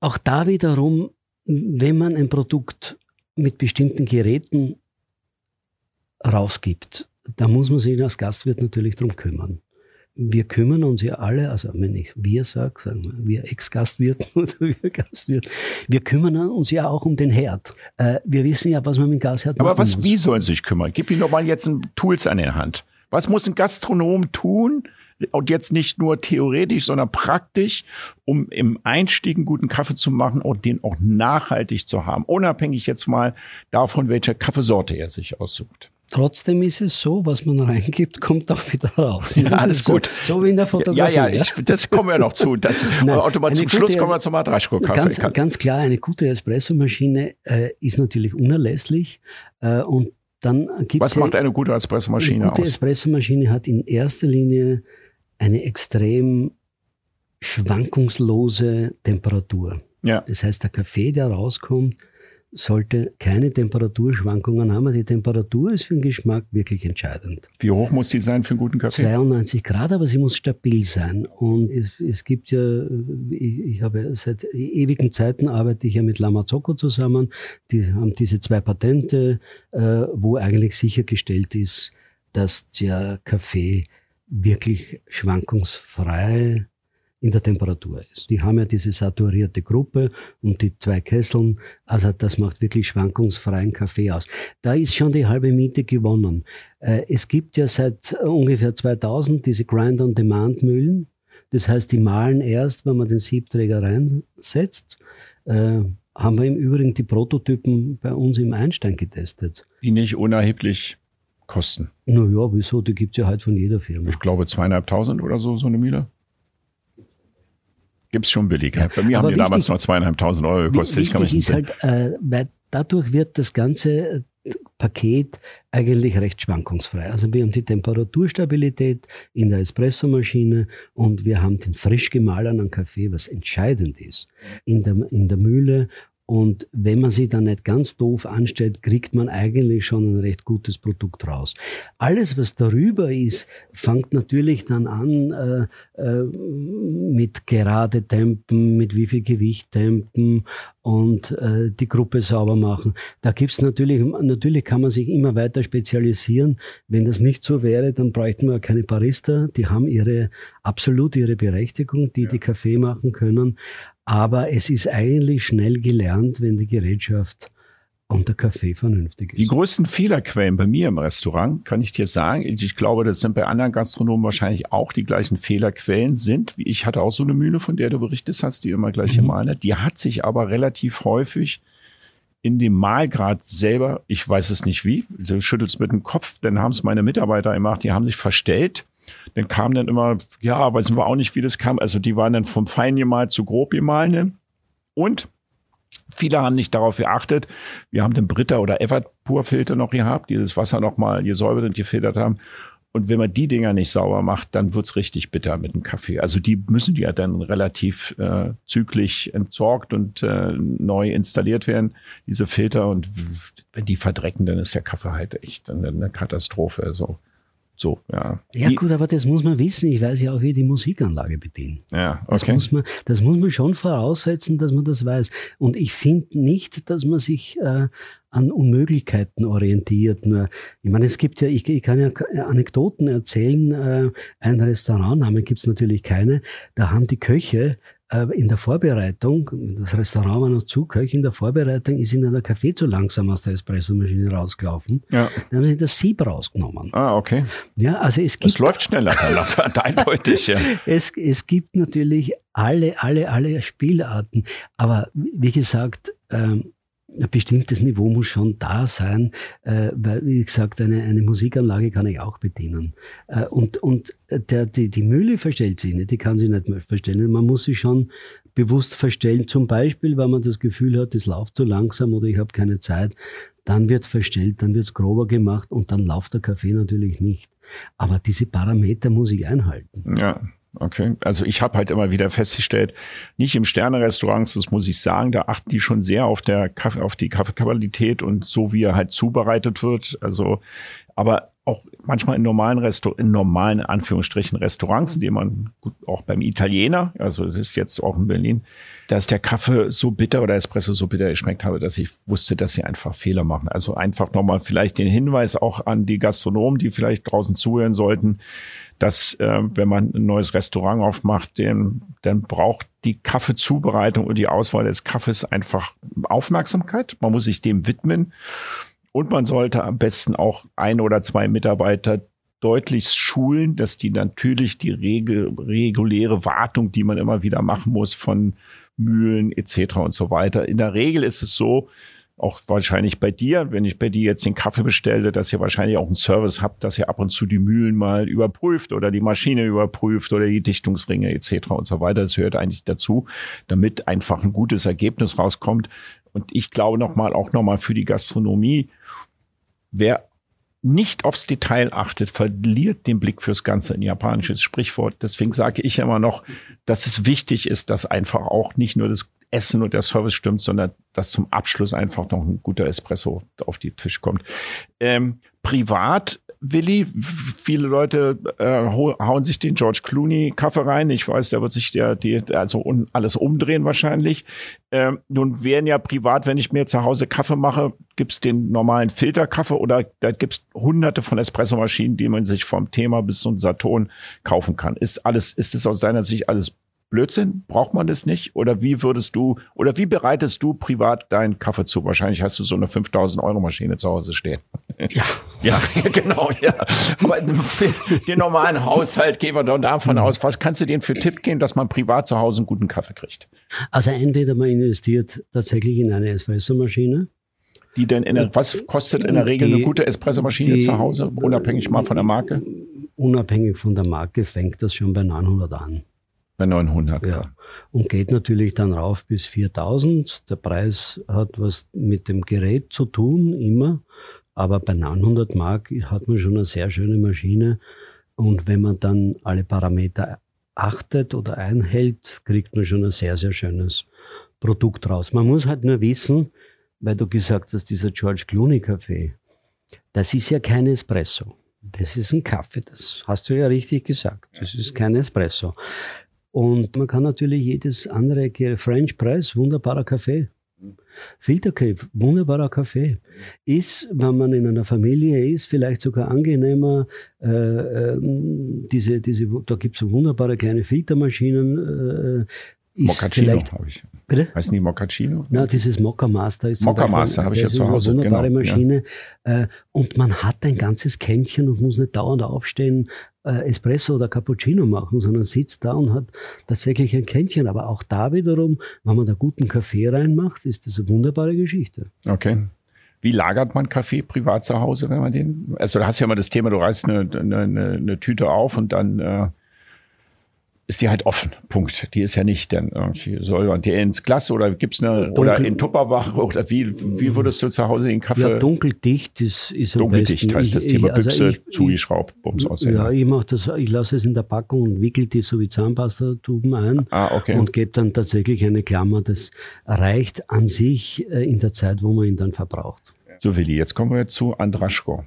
Auch da wiederum, wenn man ein Produkt mit bestimmten Geräten rausgibt, da muss man sich als Gastwirt natürlich drum kümmern. Wir kümmern uns ja alle, also wenn ich wir sage, sagen wir, wir Ex-Gastwirten oder wir Gastwirt, wir kümmern uns ja auch um den Herd. Äh, wir wissen ja, was man mit dem Gasherd Aber was, muss. wie sollen sie sich kümmern? Gib ihnen doch mal jetzt ein Tools an der Hand. Was muss ein Gastronom tun, und jetzt nicht nur theoretisch, sondern praktisch, um im Einstieg einen guten Kaffee zu machen und den auch nachhaltig zu haben, unabhängig jetzt mal davon, welche Kaffeesorte er sich aussucht. Trotzdem ist es so, was man reingibt, kommt auch wieder raus. Ja, alles gut. So, so, wie in der Fotografie. Ja, ja, ich, das kommen wir noch zu. Das, Nein, zum Schluss kommen wir zum Adraschko-Kaffee. Ganz, ganz klar, eine gute Espressomaschine äh, ist natürlich unerlässlich äh, und dann gibt Was macht eine gute Espressomaschine aus? Eine gute Espressomaschine hat in erster Linie eine extrem schwankungslose Temperatur. Ja. Das heißt, der Kaffee, der rauskommt, sollte keine Temperaturschwankungen haben. Die Temperatur ist für den Geschmack wirklich entscheidend. Wie hoch muss sie sein für einen guten Kaffee? 92 Grad, aber sie muss stabil sein. Und es, es gibt ja, ich, ich, habe seit ewigen Zeiten arbeite ich ja mit Lamazocco zusammen. Die haben diese zwei Patente, äh, wo eigentlich sichergestellt ist, dass der Kaffee wirklich schwankungsfrei in der Temperatur ist. Die haben ja diese saturierte Gruppe und die zwei Kesseln, also das macht wirklich schwankungsfreien Kaffee aus. Da ist schon die halbe Miete gewonnen. Äh, es gibt ja seit ungefähr 2000 diese Grind-on-Demand-Mühlen. Das heißt, die mahlen erst, wenn man den Siebträger reinsetzt. Äh, haben wir im Übrigen die Prototypen bei uns im Einstein getestet. Die nicht unerheblich kosten. Naja, wieso? Die gibt es ja halt von jeder Firma. Ich glaube zweieinhalbtausend oder so, so eine Mühle. Gibt es schon billig. Ja. Bei mir haben die wichtig, damals noch zweieinhalbtausend Euro gekostet. Ich kann mich ist halt, äh, weil dadurch wird das ganze äh, Paket eigentlich recht schwankungsfrei. Also wir haben die Temperaturstabilität in der Espressomaschine und wir haben den frisch gemahlenen Kaffee, was entscheidend ist, in der, in der Mühle und wenn man sich dann nicht ganz doof anstellt, kriegt man eigentlich schon ein recht gutes Produkt raus. Alles, was darüber ist, fängt natürlich dann an äh, äh, mit gerade Tempen, mit wie viel Gewicht Tempen und äh, die Gruppe sauber machen. Da gibt's natürlich, natürlich kann man sich immer weiter spezialisieren. Wenn das nicht so wäre, dann bräuchten wir keine Barista. Die haben ihre, absolut ihre Berechtigung, die ja. die Kaffee machen können. Aber es ist eigentlich schnell gelernt, wenn die Gerätschaft und der Kaffee vernünftig ist. Die größten Fehlerquellen bei mir im Restaurant, kann ich dir sagen, ich glaube, das sind bei anderen Gastronomen wahrscheinlich auch die gleichen Fehlerquellen sind. Ich hatte auch so eine Mühle, von der du berichtet hast, die immer gleich mhm. gemahlen Die hat sich aber relativ häufig in dem Mahlgrad selber, ich weiß es nicht wie, du schüttelst mit dem Kopf, dann haben es meine Mitarbeiter gemacht, die haben sich verstellt dann kam dann immer, ja, weiß wir auch nicht, wie das kam. Also die waren dann vom fein gemalt zu grob gemahlen. Ne? Und viele haben nicht darauf geachtet. Wir haben den Britta oder Everpur-Filter noch gehabt, die das Wasser nochmal gesäubert und gefiltert haben. Und wenn man die Dinger nicht sauber macht, dann wird's richtig bitter mit dem Kaffee. Also die müssen ja dann relativ äh, zügig entsorgt und äh, neu installiert werden, diese Filter. Und wenn die verdrecken, dann ist der Kaffee halt echt eine Katastrophe. Also so, ja. Ja, gut, aber das muss man wissen. Ich weiß ja auch, wie die Musikanlage bedienen. Ja, okay. Das muss man, das muss man schon voraussetzen, dass man das weiß. Und ich finde nicht, dass man sich äh, an Unmöglichkeiten orientiert. Nur, ich meine, es gibt ja, ich, ich kann ja Anekdoten erzählen. Äh, ein Restaurantnamen gibt es natürlich keine. Da haben die Köche äh, in der Vorbereitung, das Restaurant war noch zu, Köch in der Vorbereitung ist ihnen der Kaffee zu langsam aus der Espressomaschine rausgelaufen. Ja. Dann haben sie das Sieb rausgenommen. Ah, okay. Ja, also es gibt. Es läuft schneller, eindeutig, ja. Es, es gibt natürlich alle, alle, alle Spielarten. Aber wie gesagt, ähm, ein bestimmtes Niveau muss schon da sein, äh, weil, wie gesagt, eine, eine Musikanlage kann ich auch bedienen. Äh, und und der, die, die Mühle verstellt sich nicht, die kann sich nicht mehr verstellen. Man muss sie schon bewusst verstellen. Zum Beispiel, wenn man das Gefühl hat, es läuft zu langsam oder ich habe keine Zeit, dann wird verstellt, dann wird es grober gemacht und dann läuft der Kaffee natürlich nicht. Aber diese Parameter muss ich einhalten. Ja. Okay, also ich habe halt immer wieder festgestellt, nicht im Sterne-Restaurants, das muss ich sagen, da achten die schon sehr auf der Kaffee, auf die Kaffeequalität und so wie er halt zubereitet wird. Also, aber auch manchmal in normalen Restaur in normalen Anführungsstrichen Restaurants, denen man gut, auch beim Italiener, also es ist jetzt auch in Berlin, dass der Kaffee so bitter oder Espresso so bitter geschmeckt habe, dass ich wusste, dass sie einfach Fehler machen. Also einfach nochmal vielleicht den Hinweis auch an die Gastronomen, die vielleicht draußen zuhören sollten, dass äh, wenn man ein neues Restaurant aufmacht, den, dann braucht die Kaffeezubereitung und die Auswahl des Kaffees einfach Aufmerksamkeit. Man muss sich dem widmen. Und man sollte am besten auch ein oder zwei Mitarbeiter deutlich schulen, dass die natürlich die regel, reguläre Wartung, die man immer wieder machen muss von Mühlen etc. und so weiter. In der Regel ist es so, auch wahrscheinlich bei dir, wenn ich bei dir jetzt den Kaffee bestelle, dass ihr wahrscheinlich auch einen Service habt, dass ihr ab und zu die Mühlen mal überprüft oder die Maschine überprüft oder die Dichtungsringe etc. und so weiter. Das gehört eigentlich dazu, damit einfach ein gutes Ergebnis rauskommt. Und ich glaube nochmal, auch nochmal für die Gastronomie, wer nicht aufs Detail achtet, verliert den Blick fürs Ganze. Ein japanisches Sprichwort. Deswegen sage ich immer noch, dass es wichtig ist, dass einfach auch nicht nur das Essen und der Service stimmt, sondern dass zum Abschluss einfach noch ein guter Espresso auf die Tisch kommt. Ähm, privat Willi, viele Leute äh, hauen sich den George Clooney Kaffee rein. Ich weiß, der wird sich der, die, also un, alles umdrehen wahrscheinlich. Ähm, nun wären ja privat, wenn ich mir zu Hause Kaffee mache, gibt's den normalen Filterkaffee oder da gibt's hunderte von Espressomaschinen, die man sich vom Thema bis zum Saturn kaufen kann. Ist alles, ist es aus deiner Sicht alles Blödsinn? Braucht man das nicht? Oder wie würdest du, oder wie bereitest du privat deinen Kaffee zu? Wahrscheinlich hast du so eine 5000 Euro Maschine zu Hause stehen. Ja. Ja, genau, ja. Aber für den normalen Haushalt gehen wir dann davon mhm. aus. Was kannst du denen für Tipp geben, dass man privat zu Hause einen guten Kaffee kriegt? Also entweder man investiert tatsächlich in eine Espressomaschine. Die denn in der, was kostet in der Regel die, eine gute Espressomaschine zu Hause, unabhängig mal von der Marke? Unabhängig von der Marke fängt das schon bei 900 an. Bei 900. Ja. Und geht natürlich dann rauf bis 4000. Der Preis hat was mit dem Gerät zu tun, immer. Aber bei 900 Mark hat man schon eine sehr schöne Maschine. Und wenn man dann alle Parameter achtet oder einhält, kriegt man schon ein sehr, sehr schönes Produkt raus. Man muss halt nur wissen, weil du gesagt hast, dieser George Clooney Kaffee, das ist ja kein Espresso. Das ist ein Kaffee, das hast du ja richtig gesagt. Das ist kein Espresso. Und man kann natürlich jedes andere, French Press, wunderbarer Kaffee. Filtercave, wunderbarer Kaffee. Ist, wenn man in einer Familie ist, vielleicht sogar angenehmer. Äh, äh, diese, diese, da gibt es wunderbare kleine Filtermaschinen. Äh, Moccacino habe ich. Bitte? Heißt nie Moccacino? Na, dieses Mokka Master ist Mokka Master habe ich ja zu Hause. Eine wunderbare genau, Maschine. Ja. Äh, und man hat ein ganzes Kännchen und muss nicht dauernd aufstehen äh, Espresso oder Cappuccino machen, sondern sitzt da und hat tatsächlich ein Kännchen. Aber auch da wiederum, wenn man da guten Kaffee reinmacht, ist das eine wunderbare Geschichte. Okay. Wie lagert man Kaffee privat zu Hause, wenn man den? Also du hast ja immer das Thema, du reißt eine, eine, eine Tüte auf und dann äh, ist die halt offen. Punkt. Die ist ja nicht dann irgendwie, soll man die ins Glas oder gibt's eine Dunkel, oder in Tupperwach oder wie wie würdest du zu Hause den Kaffee? Ja, dunkeldicht ist ist Dunkeldicht heißt das ich, Thema also Büchse ich, zugeschraubt, Bums aussehen. Ja, ich mache das, ich lasse es in der Packung und wickel die so wie Zahnpastatuben ein ah, okay. und gebe dann tatsächlich eine Klammer. Das reicht an sich äh, in der Zeit, wo man ihn dann verbraucht. So Willi, jetzt kommen wir zu Andraschko.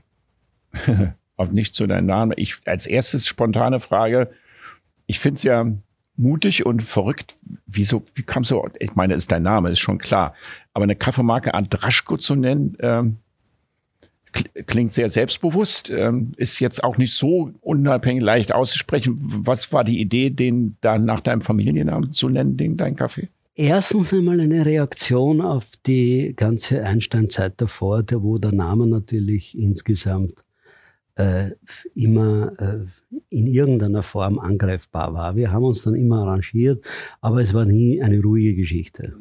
Und nicht zu deinem Namen. Ich als erstes spontane Frage ich finde es ja mutig und verrückt. Wieso, wie kam so, ich meine, ist dein Name, ist schon klar. Aber eine Kaffeemarke Andraschko zu nennen, ähm, klingt sehr selbstbewusst, ähm, ist jetzt auch nicht so unabhängig leicht auszusprechen. Was war die Idee, den dann nach deinem Familiennamen zu nennen, den dein Kaffee? Erstens einmal eine Reaktion auf die ganze Einstein-Zeit davor, wo der Name natürlich insgesamt äh, immer äh, in irgendeiner Form angreifbar war. Wir haben uns dann immer arrangiert, aber es war nie eine ruhige Geschichte.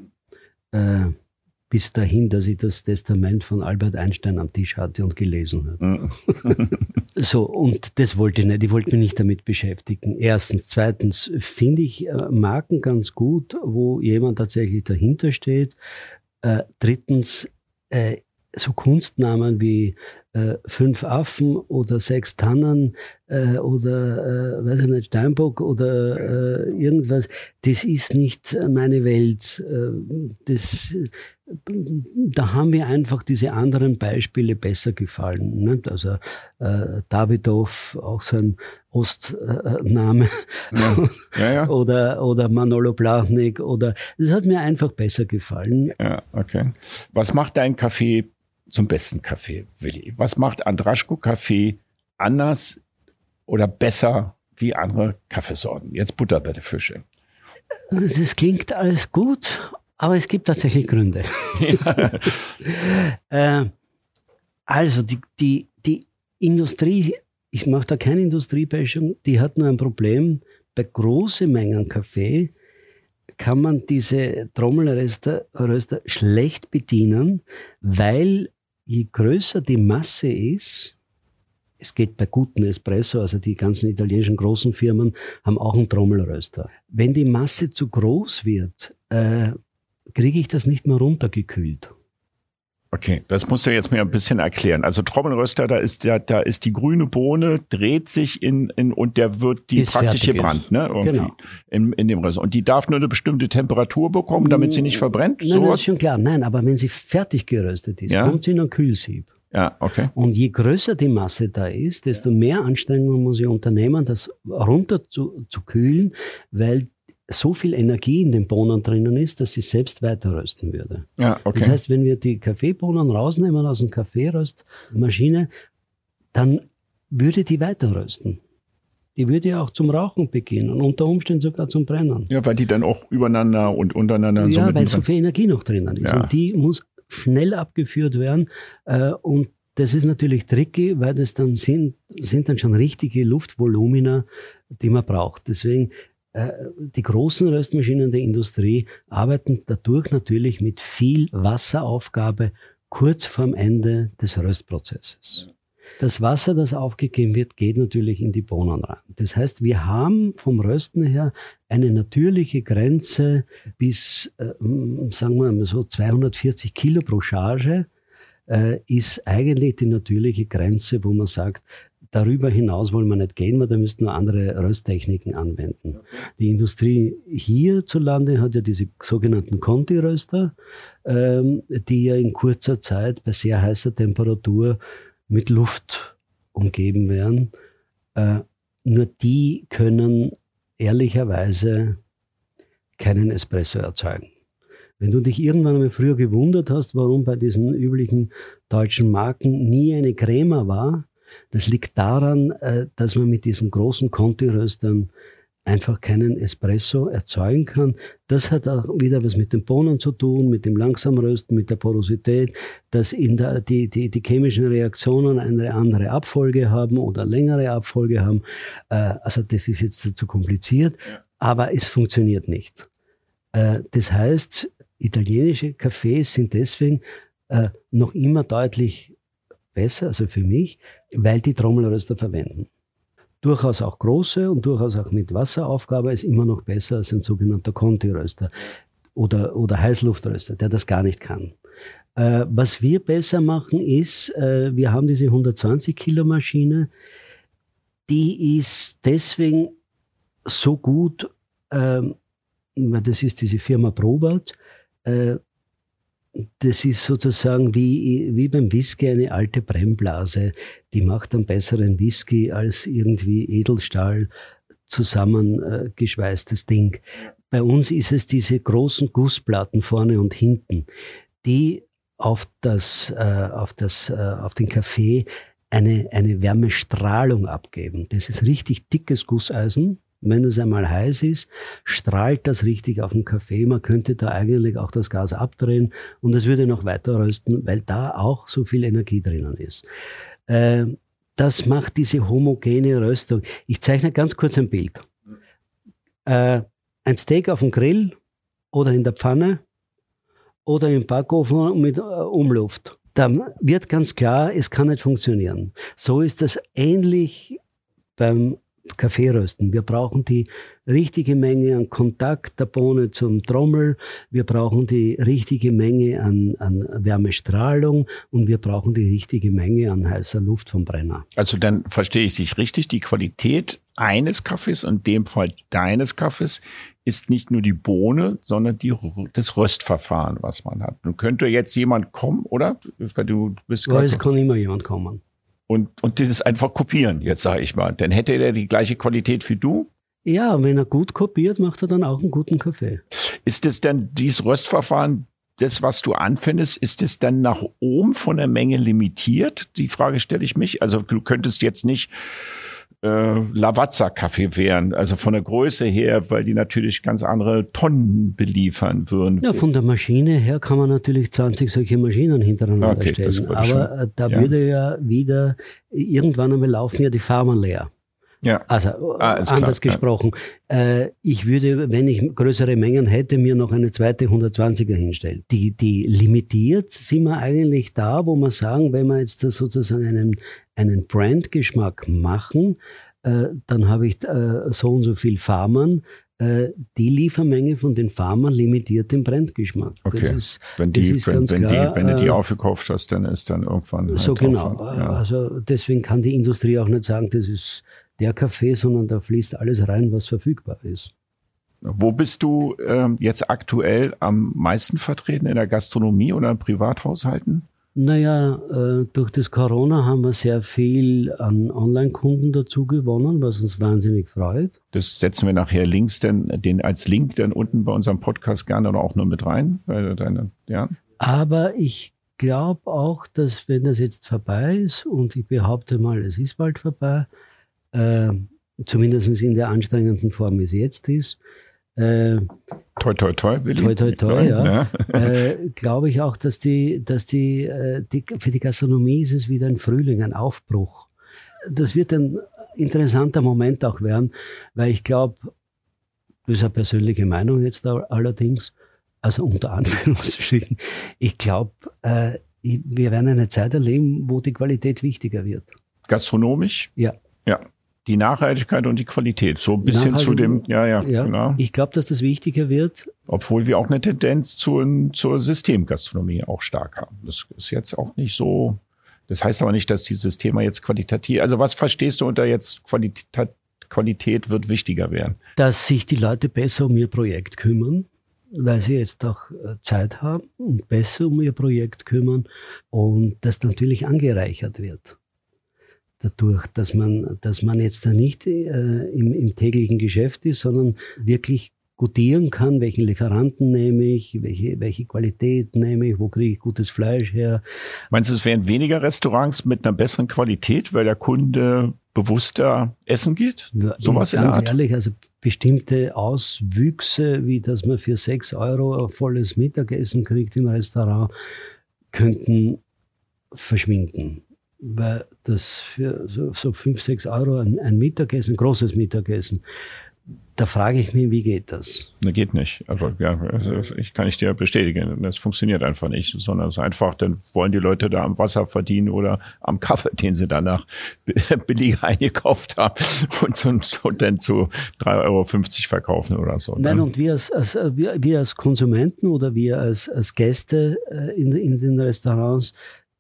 Äh, bis dahin, dass ich das Testament von Albert Einstein am Tisch hatte und gelesen habe. Mhm. so, und das wollte ich nicht. Ich wollte mich nicht damit beschäftigen. Erstens. Zweitens finde ich äh, Marken ganz gut, wo jemand tatsächlich dahinter steht. Äh, drittens, äh, so Kunstnamen wie äh, Fünf Affen oder Sechs Tannen äh, oder, äh, weiß ich nicht, Steinbock oder äh, irgendwas, das ist nicht meine Welt. Äh, das, da haben mir einfach diese anderen Beispiele besser gefallen. Nicht? Also äh, Davidoff, auch so ein Ostname, ja. Ja, ja. oder, oder Manolo Blachnik, oder das hat mir einfach besser gefallen. Ja, okay. Was macht dein Kaffee zum besten Kaffee, Willi? Was macht Andraschko Kaffee anders oder besser wie andere Kaffeesorten? Jetzt Butter bei der Fische. Es klingt alles gut, aber es gibt tatsächlich Gründe. Ja. äh, also die, die, die Industrie, ich mache da keine Industriebeischung, die hat nur ein Problem. Bei großen Mengen Kaffee kann man diese Trommelröster Röster schlecht bedienen, weil je größer die Masse ist, es geht bei guten Espresso, also die ganzen italienischen großen Firmen haben auch einen Trommelröster. Wenn die Masse zu groß wird, äh, kriege ich das nicht mehr runtergekühlt. Okay, das musst du jetzt mir ein bisschen erklären. Also Trommelröster, da ist ja, da ist die grüne Bohne, dreht sich in, in und der wird die ist praktisch gebrannt, ne? Irgendwie genau. in, in dem Röster. Und die darf nur eine bestimmte Temperatur bekommen, damit sie nicht verbrennt. Nein, so das ist schon klar. Nein, aber wenn sie fertig geröstet ist, ja? kommt sie in ein Kühlsieb. Ja, okay. Und je größer die Masse da ist, desto mehr Anstrengungen muss ich unternehmen, das runter zu, zu kühlen, weil so viel Energie in den Bohnen drinnen ist, dass sie selbst weiter rösten würde. Ja, okay. Das heißt, wenn wir die Kaffeebohnen rausnehmen aus der Kaffeeröstmaschine, dann würde die weiter rösten. Die würde ja auch zum Rauchen beginnen, unter Umständen sogar zum Brennen. Ja, weil die dann auch übereinander und untereinander. Ja, so weil so viel Energie noch drinnen ist. Ja. Und die muss schnell abgeführt werden. Äh, und das ist natürlich tricky, weil das dann sind, sind dann schon richtige Luftvolumina, die man braucht. Deswegen die großen Röstmaschinen der Industrie arbeiten dadurch natürlich mit viel Wasseraufgabe kurz vorm Ende des Röstprozesses. Das Wasser, das aufgegeben wird, geht natürlich in die Bohnen rein. Das heißt, wir haben vom Rösten her eine natürliche Grenze bis, äh, sagen wir mal so 240 Kilo pro Charge, äh, ist eigentlich die natürliche Grenze, wo man sagt, Darüber hinaus wollen wir nicht gehen, weil da müssten wir andere Rösttechniken anwenden. Die Industrie hierzulande hat ja diese sogenannten Conti-Röster, ähm, die ja in kurzer Zeit bei sehr heißer Temperatur mit Luft umgeben werden. Äh, nur die können ehrlicherweise keinen Espresso erzeugen. Wenn du dich irgendwann einmal früher gewundert hast, warum bei diesen üblichen deutschen Marken nie eine Crema war, das liegt daran, äh, dass man mit diesen großen Conti-Röstern einfach keinen Espresso erzeugen kann. Das hat auch wieder was mit den Bohnen zu tun, mit dem Langsamrösten, mit der Porosität, dass in der, die, die, die chemischen Reaktionen eine andere Abfolge haben oder längere Abfolge haben. Äh, also das ist jetzt zu kompliziert, aber es funktioniert nicht. Äh, das heißt, italienische Cafés sind deswegen noch immer deutlich besser, also für mich, weil die Trommelröster verwenden. Durchaus auch große und durchaus auch mit Wasseraufgabe ist immer noch besser als ein sogenannter Conti-Röster oder, oder Heißluftröster, der das gar nicht kann. Äh, was wir besser machen ist, äh, wir haben diese 120 Kilo Maschine, die ist deswegen so gut, äh, das ist diese Firma Probert, äh, das ist sozusagen wie, wie beim Whisky eine alte Brennblase. Die macht einen besseren Whisky als irgendwie Edelstahl zusammengeschweißtes Ding. Bei uns ist es diese großen Gussplatten vorne und hinten, die auf das, äh, auf das, äh, auf den Kaffee eine, eine Wärmestrahlung abgeben. Das ist richtig dickes Gusseisen. Wenn es einmal heiß ist, strahlt das richtig auf den Kaffee. Man könnte da eigentlich auch das Gas abdrehen und es würde noch weiter rösten, weil da auch so viel Energie drinnen ist. Äh, das macht diese homogene Röstung. Ich zeichne ganz kurz ein Bild. Äh, ein Steak auf dem Grill oder in der Pfanne oder im Backofen mit äh, Umluft. Dann wird ganz klar, es kann nicht funktionieren. So ist das ähnlich beim Kaffeerösten. Wir brauchen die richtige Menge an Kontakt der Bohne zum Trommel. Wir brauchen die richtige Menge an, an Wärmestrahlung und wir brauchen die richtige Menge an heißer Luft vom Brenner. Also dann verstehe ich sich richtig, die Qualität eines Kaffees, in dem Fall deines Kaffees, ist nicht nur die Bohne, sondern die, das Röstverfahren, was man hat. Nun könnte jetzt jemand kommen, oder? Du bist ja, es kann immer jemand kommen und, und das einfach kopieren, jetzt sage ich mal. Dann hätte er die gleiche Qualität wie du. Ja, wenn er gut kopiert, macht er dann auch einen guten Kaffee. Ist es denn dieses Röstverfahren, das, was du anfindest, ist es dann nach oben von der Menge limitiert? Die Frage stelle ich mich. Also du könntest jetzt nicht äh, Lavazza-Kaffee wären, also von der Größe her, weil die natürlich ganz andere Tonnen beliefern würden. Ja, von der Maschine her kann man natürlich 20 solche Maschinen hintereinander okay, stellen. Aber schon. Äh, da ja. würde ja wieder, irgendwann einmal laufen ja die Farmen leer. Ja. Also ah, anders klar. gesprochen. Ja. Äh, ich würde, wenn ich größere Mengen hätte, mir noch eine zweite 120er hinstellen. Die, die limitiert sind wir eigentlich da, wo man sagen, wenn wir jetzt da sozusagen einen, einen Brandgeschmack machen, äh, dann habe ich äh, so und so viel Farmern, die Liefermenge von den Farmern limitiert den Brandgeschmack. Okay. Ist, wenn, die, wenn, wenn, klar, die, wenn du die äh, aufgekauft hast, dann ist dann irgendwann. Halt so genau. Ja. Also deswegen kann die Industrie auch nicht sagen, das ist der Kaffee, sondern da fließt alles rein, was verfügbar ist. Wo bist du ähm, jetzt aktuell am meisten vertreten? In der Gastronomie oder in Privathaushalten? Naja, äh, durch das Corona haben wir sehr viel an Online-Kunden dazu gewonnen, was uns wahnsinnig freut. Das setzen wir nachher links denn, den als Link dann unten bei unserem Podcast gerne oder auch nur mit rein. Weil deine, ja. Aber ich glaube auch, dass wenn das jetzt vorbei ist, und ich behaupte mal, es ist bald vorbei, äh, zumindest in der anstrengenden Form, wie es jetzt ist. Äh, toi, toi, toi, Willi. Toi, toi, toi, ja. ja. äh, Glaube ich auch, dass die, dass die, äh, die, für die Gastronomie ist es wieder ein Frühling, ein Aufbruch. Das wird ein interessanter Moment auch werden, weil ich glaube, das ist eine persönliche Meinung jetzt allerdings, also unter Anführungsstrichen, ich glaube, äh, wir werden eine Zeit erleben, wo die Qualität wichtiger wird. Gastronomisch? Ja. Ja die Nachhaltigkeit und die Qualität. So ein bisschen zu dem, ja, ja, ja genau. Ich glaube, dass das wichtiger wird. Obwohl wir auch eine Tendenz zu, zur Systemgastronomie auch stark haben. Das ist jetzt auch nicht so, das heißt aber nicht, dass dieses Thema jetzt qualitativ, also was verstehst du unter jetzt Qualität, Qualität wird wichtiger werden? Dass sich die Leute besser um ihr Projekt kümmern, weil sie jetzt auch äh, Zeit haben und besser um ihr Projekt kümmern und das natürlich angereichert wird dadurch, dass man, dass man jetzt da nicht äh, im, im täglichen Geschäft ist, sondern wirklich gutieren kann, welchen Lieferanten nehme ich, welche, welche Qualität nehme ich, wo kriege ich gutes Fleisch her. Meinst du, es wären weniger Restaurants mit einer besseren Qualität, weil der Kunde bewusster essen geht? Ja, Sowas ganz ehrlich, also bestimmte Auswüchse, wie dass man für sechs Euro ein volles Mittagessen kriegt im Restaurant, könnten verschwinden weil das für so, so fünf, sechs Euro ein, ein Mittagessen, großes Mittagessen, da frage ich mich, wie geht das? Das geht nicht. Aber ja, also ich kann ich dir bestätigen. Das funktioniert einfach nicht, sondern es ist einfach, dann wollen die Leute da am Wasser verdienen oder am Kaffee, den sie danach billiger eingekauft haben und, und, und dann zu 3,50 Euro verkaufen oder so. Nein, und wir als, als, wir, wir als Konsumenten oder wir als, als Gäste äh, in, in den Restaurants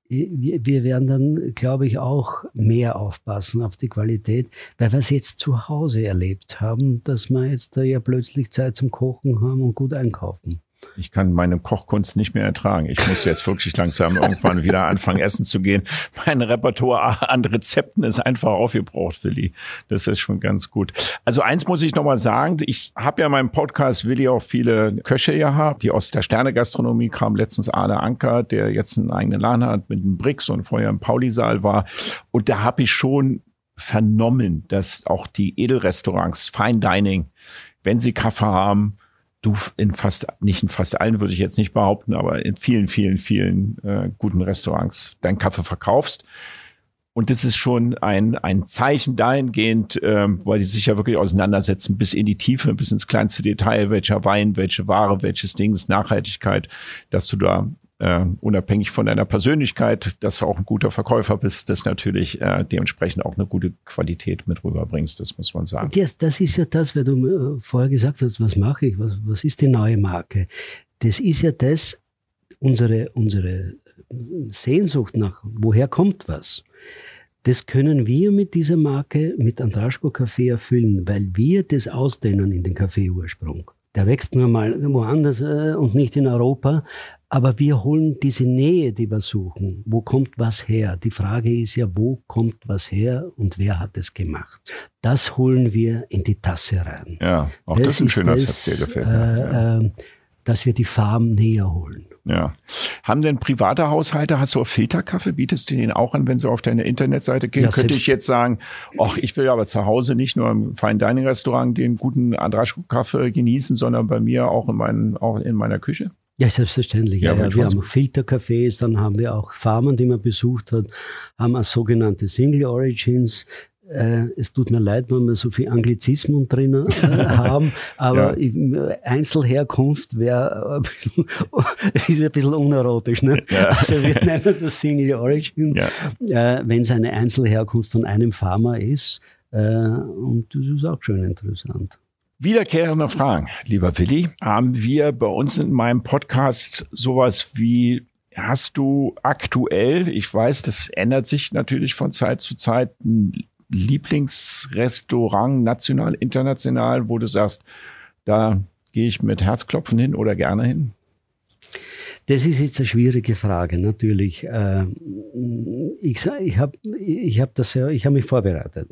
wir, wir werden dann, glaube ich, auch mehr aufpassen auf die Qualität, weil wir es jetzt zu Hause erlebt haben, dass wir jetzt da ja plötzlich Zeit zum Kochen haben und gut einkaufen. Ich kann meine Kochkunst nicht mehr ertragen. Ich muss jetzt wirklich langsam irgendwann wieder anfangen, essen zu gehen. Mein Repertoire an Rezepten ist einfach aufgebraucht, Willi. Das ist schon ganz gut. Also eins muss ich nochmal sagen. Ich habe ja in meinem Podcast Willi auch viele Köche gehabt, die aus der Sterne-Gastronomie kamen. Letztens Arne Anker, der jetzt einen eigenen Laden hat mit einem Brix und vorher im Pauli-Saal war. Und da habe ich schon vernommen, dass auch die Edelrestaurants, Fine Dining, wenn sie Kaffee haben, du in fast, nicht in fast allen würde ich jetzt nicht behaupten, aber in vielen, vielen, vielen äh, guten Restaurants deinen Kaffee verkaufst. Und das ist schon ein, ein Zeichen dahingehend, ähm, weil die sich ja wirklich auseinandersetzen bis in die Tiefe, bis ins kleinste Detail, welcher Wein, welche Ware, welches Ding Nachhaltigkeit, dass du da äh, unabhängig von deiner Persönlichkeit, dass du auch ein guter Verkäufer bist, das natürlich äh, dementsprechend auch eine gute Qualität mit rüberbringst, das muss man sagen. Das, das ist ja das, weil du äh, vorher gesagt hast, was mache ich, was, was ist die neue Marke? Das ist ja das, unsere, unsere Sehnsucht nach, woher kommt was? Das können wir mit dieser Marke, mit Andraschko Kaffee erfüllen, weil wir das ausdehnen in den Kaffeeursprung. Der wächst nur mal woanders äh, und nicht in Europa. Aber wir holen diese Nähe, die wir suchen. Wo kommt was her? Die Frage ist ja, wo kommt was her und wer hat es gemacht? Das holen wir in die Tasse rein. Ja, auch das, das ist ein schöner Satz, der gefällt mir. Äh, äh, dass wir die Farben näher holen. Ja. Haben denn private Haushalte, hast du auch Filterkaffee? Bietest du den auch an, wenn sie auf deine Internetseite gehen? Ja, Könnte ich jetzt sagen, ach, ich will aber zu Hause nicht nur im Fine Dining Restaurant den guten Andraschko-Kaffee genießen, sondern bei mir auch in, meinen, auch in meiner Küche? Ja, selbstverständlich. Ja, ja, wir haben Filtercafés, dann haben wir auch Farmen, die man besucht hat, haben auch sogenannte Single Origins. Äh, es tut mir leid, wenn wir so viel Anglizismen drin äh, haben, aber ja. Einzelherkunft wäre ein bisschen, ist ein bisschen unerotisch. Ne? Ja. Also wir nennen das Single Origin, äh, wenn es eine Einzelherkunft von einem Farmer ist. Äh, und das ist auch schon interessant. Wiederkehrende Fragen, lieber Willi. Haben wir bei uns in meinem Podcast sowas wie Hast du aktuell, ich weiß, das ändert sich natürlich von Zeit zu Zeit, ein Lieblingsrestaurant, national, international, wo du sagst, da gehe ich mit Herzklopfen hin oder gerne hin? Das ist jetzt eine schwierige Frage, natürlich. Ähm, ich ich habe ich hab das ja, ich habe mich vorbereitet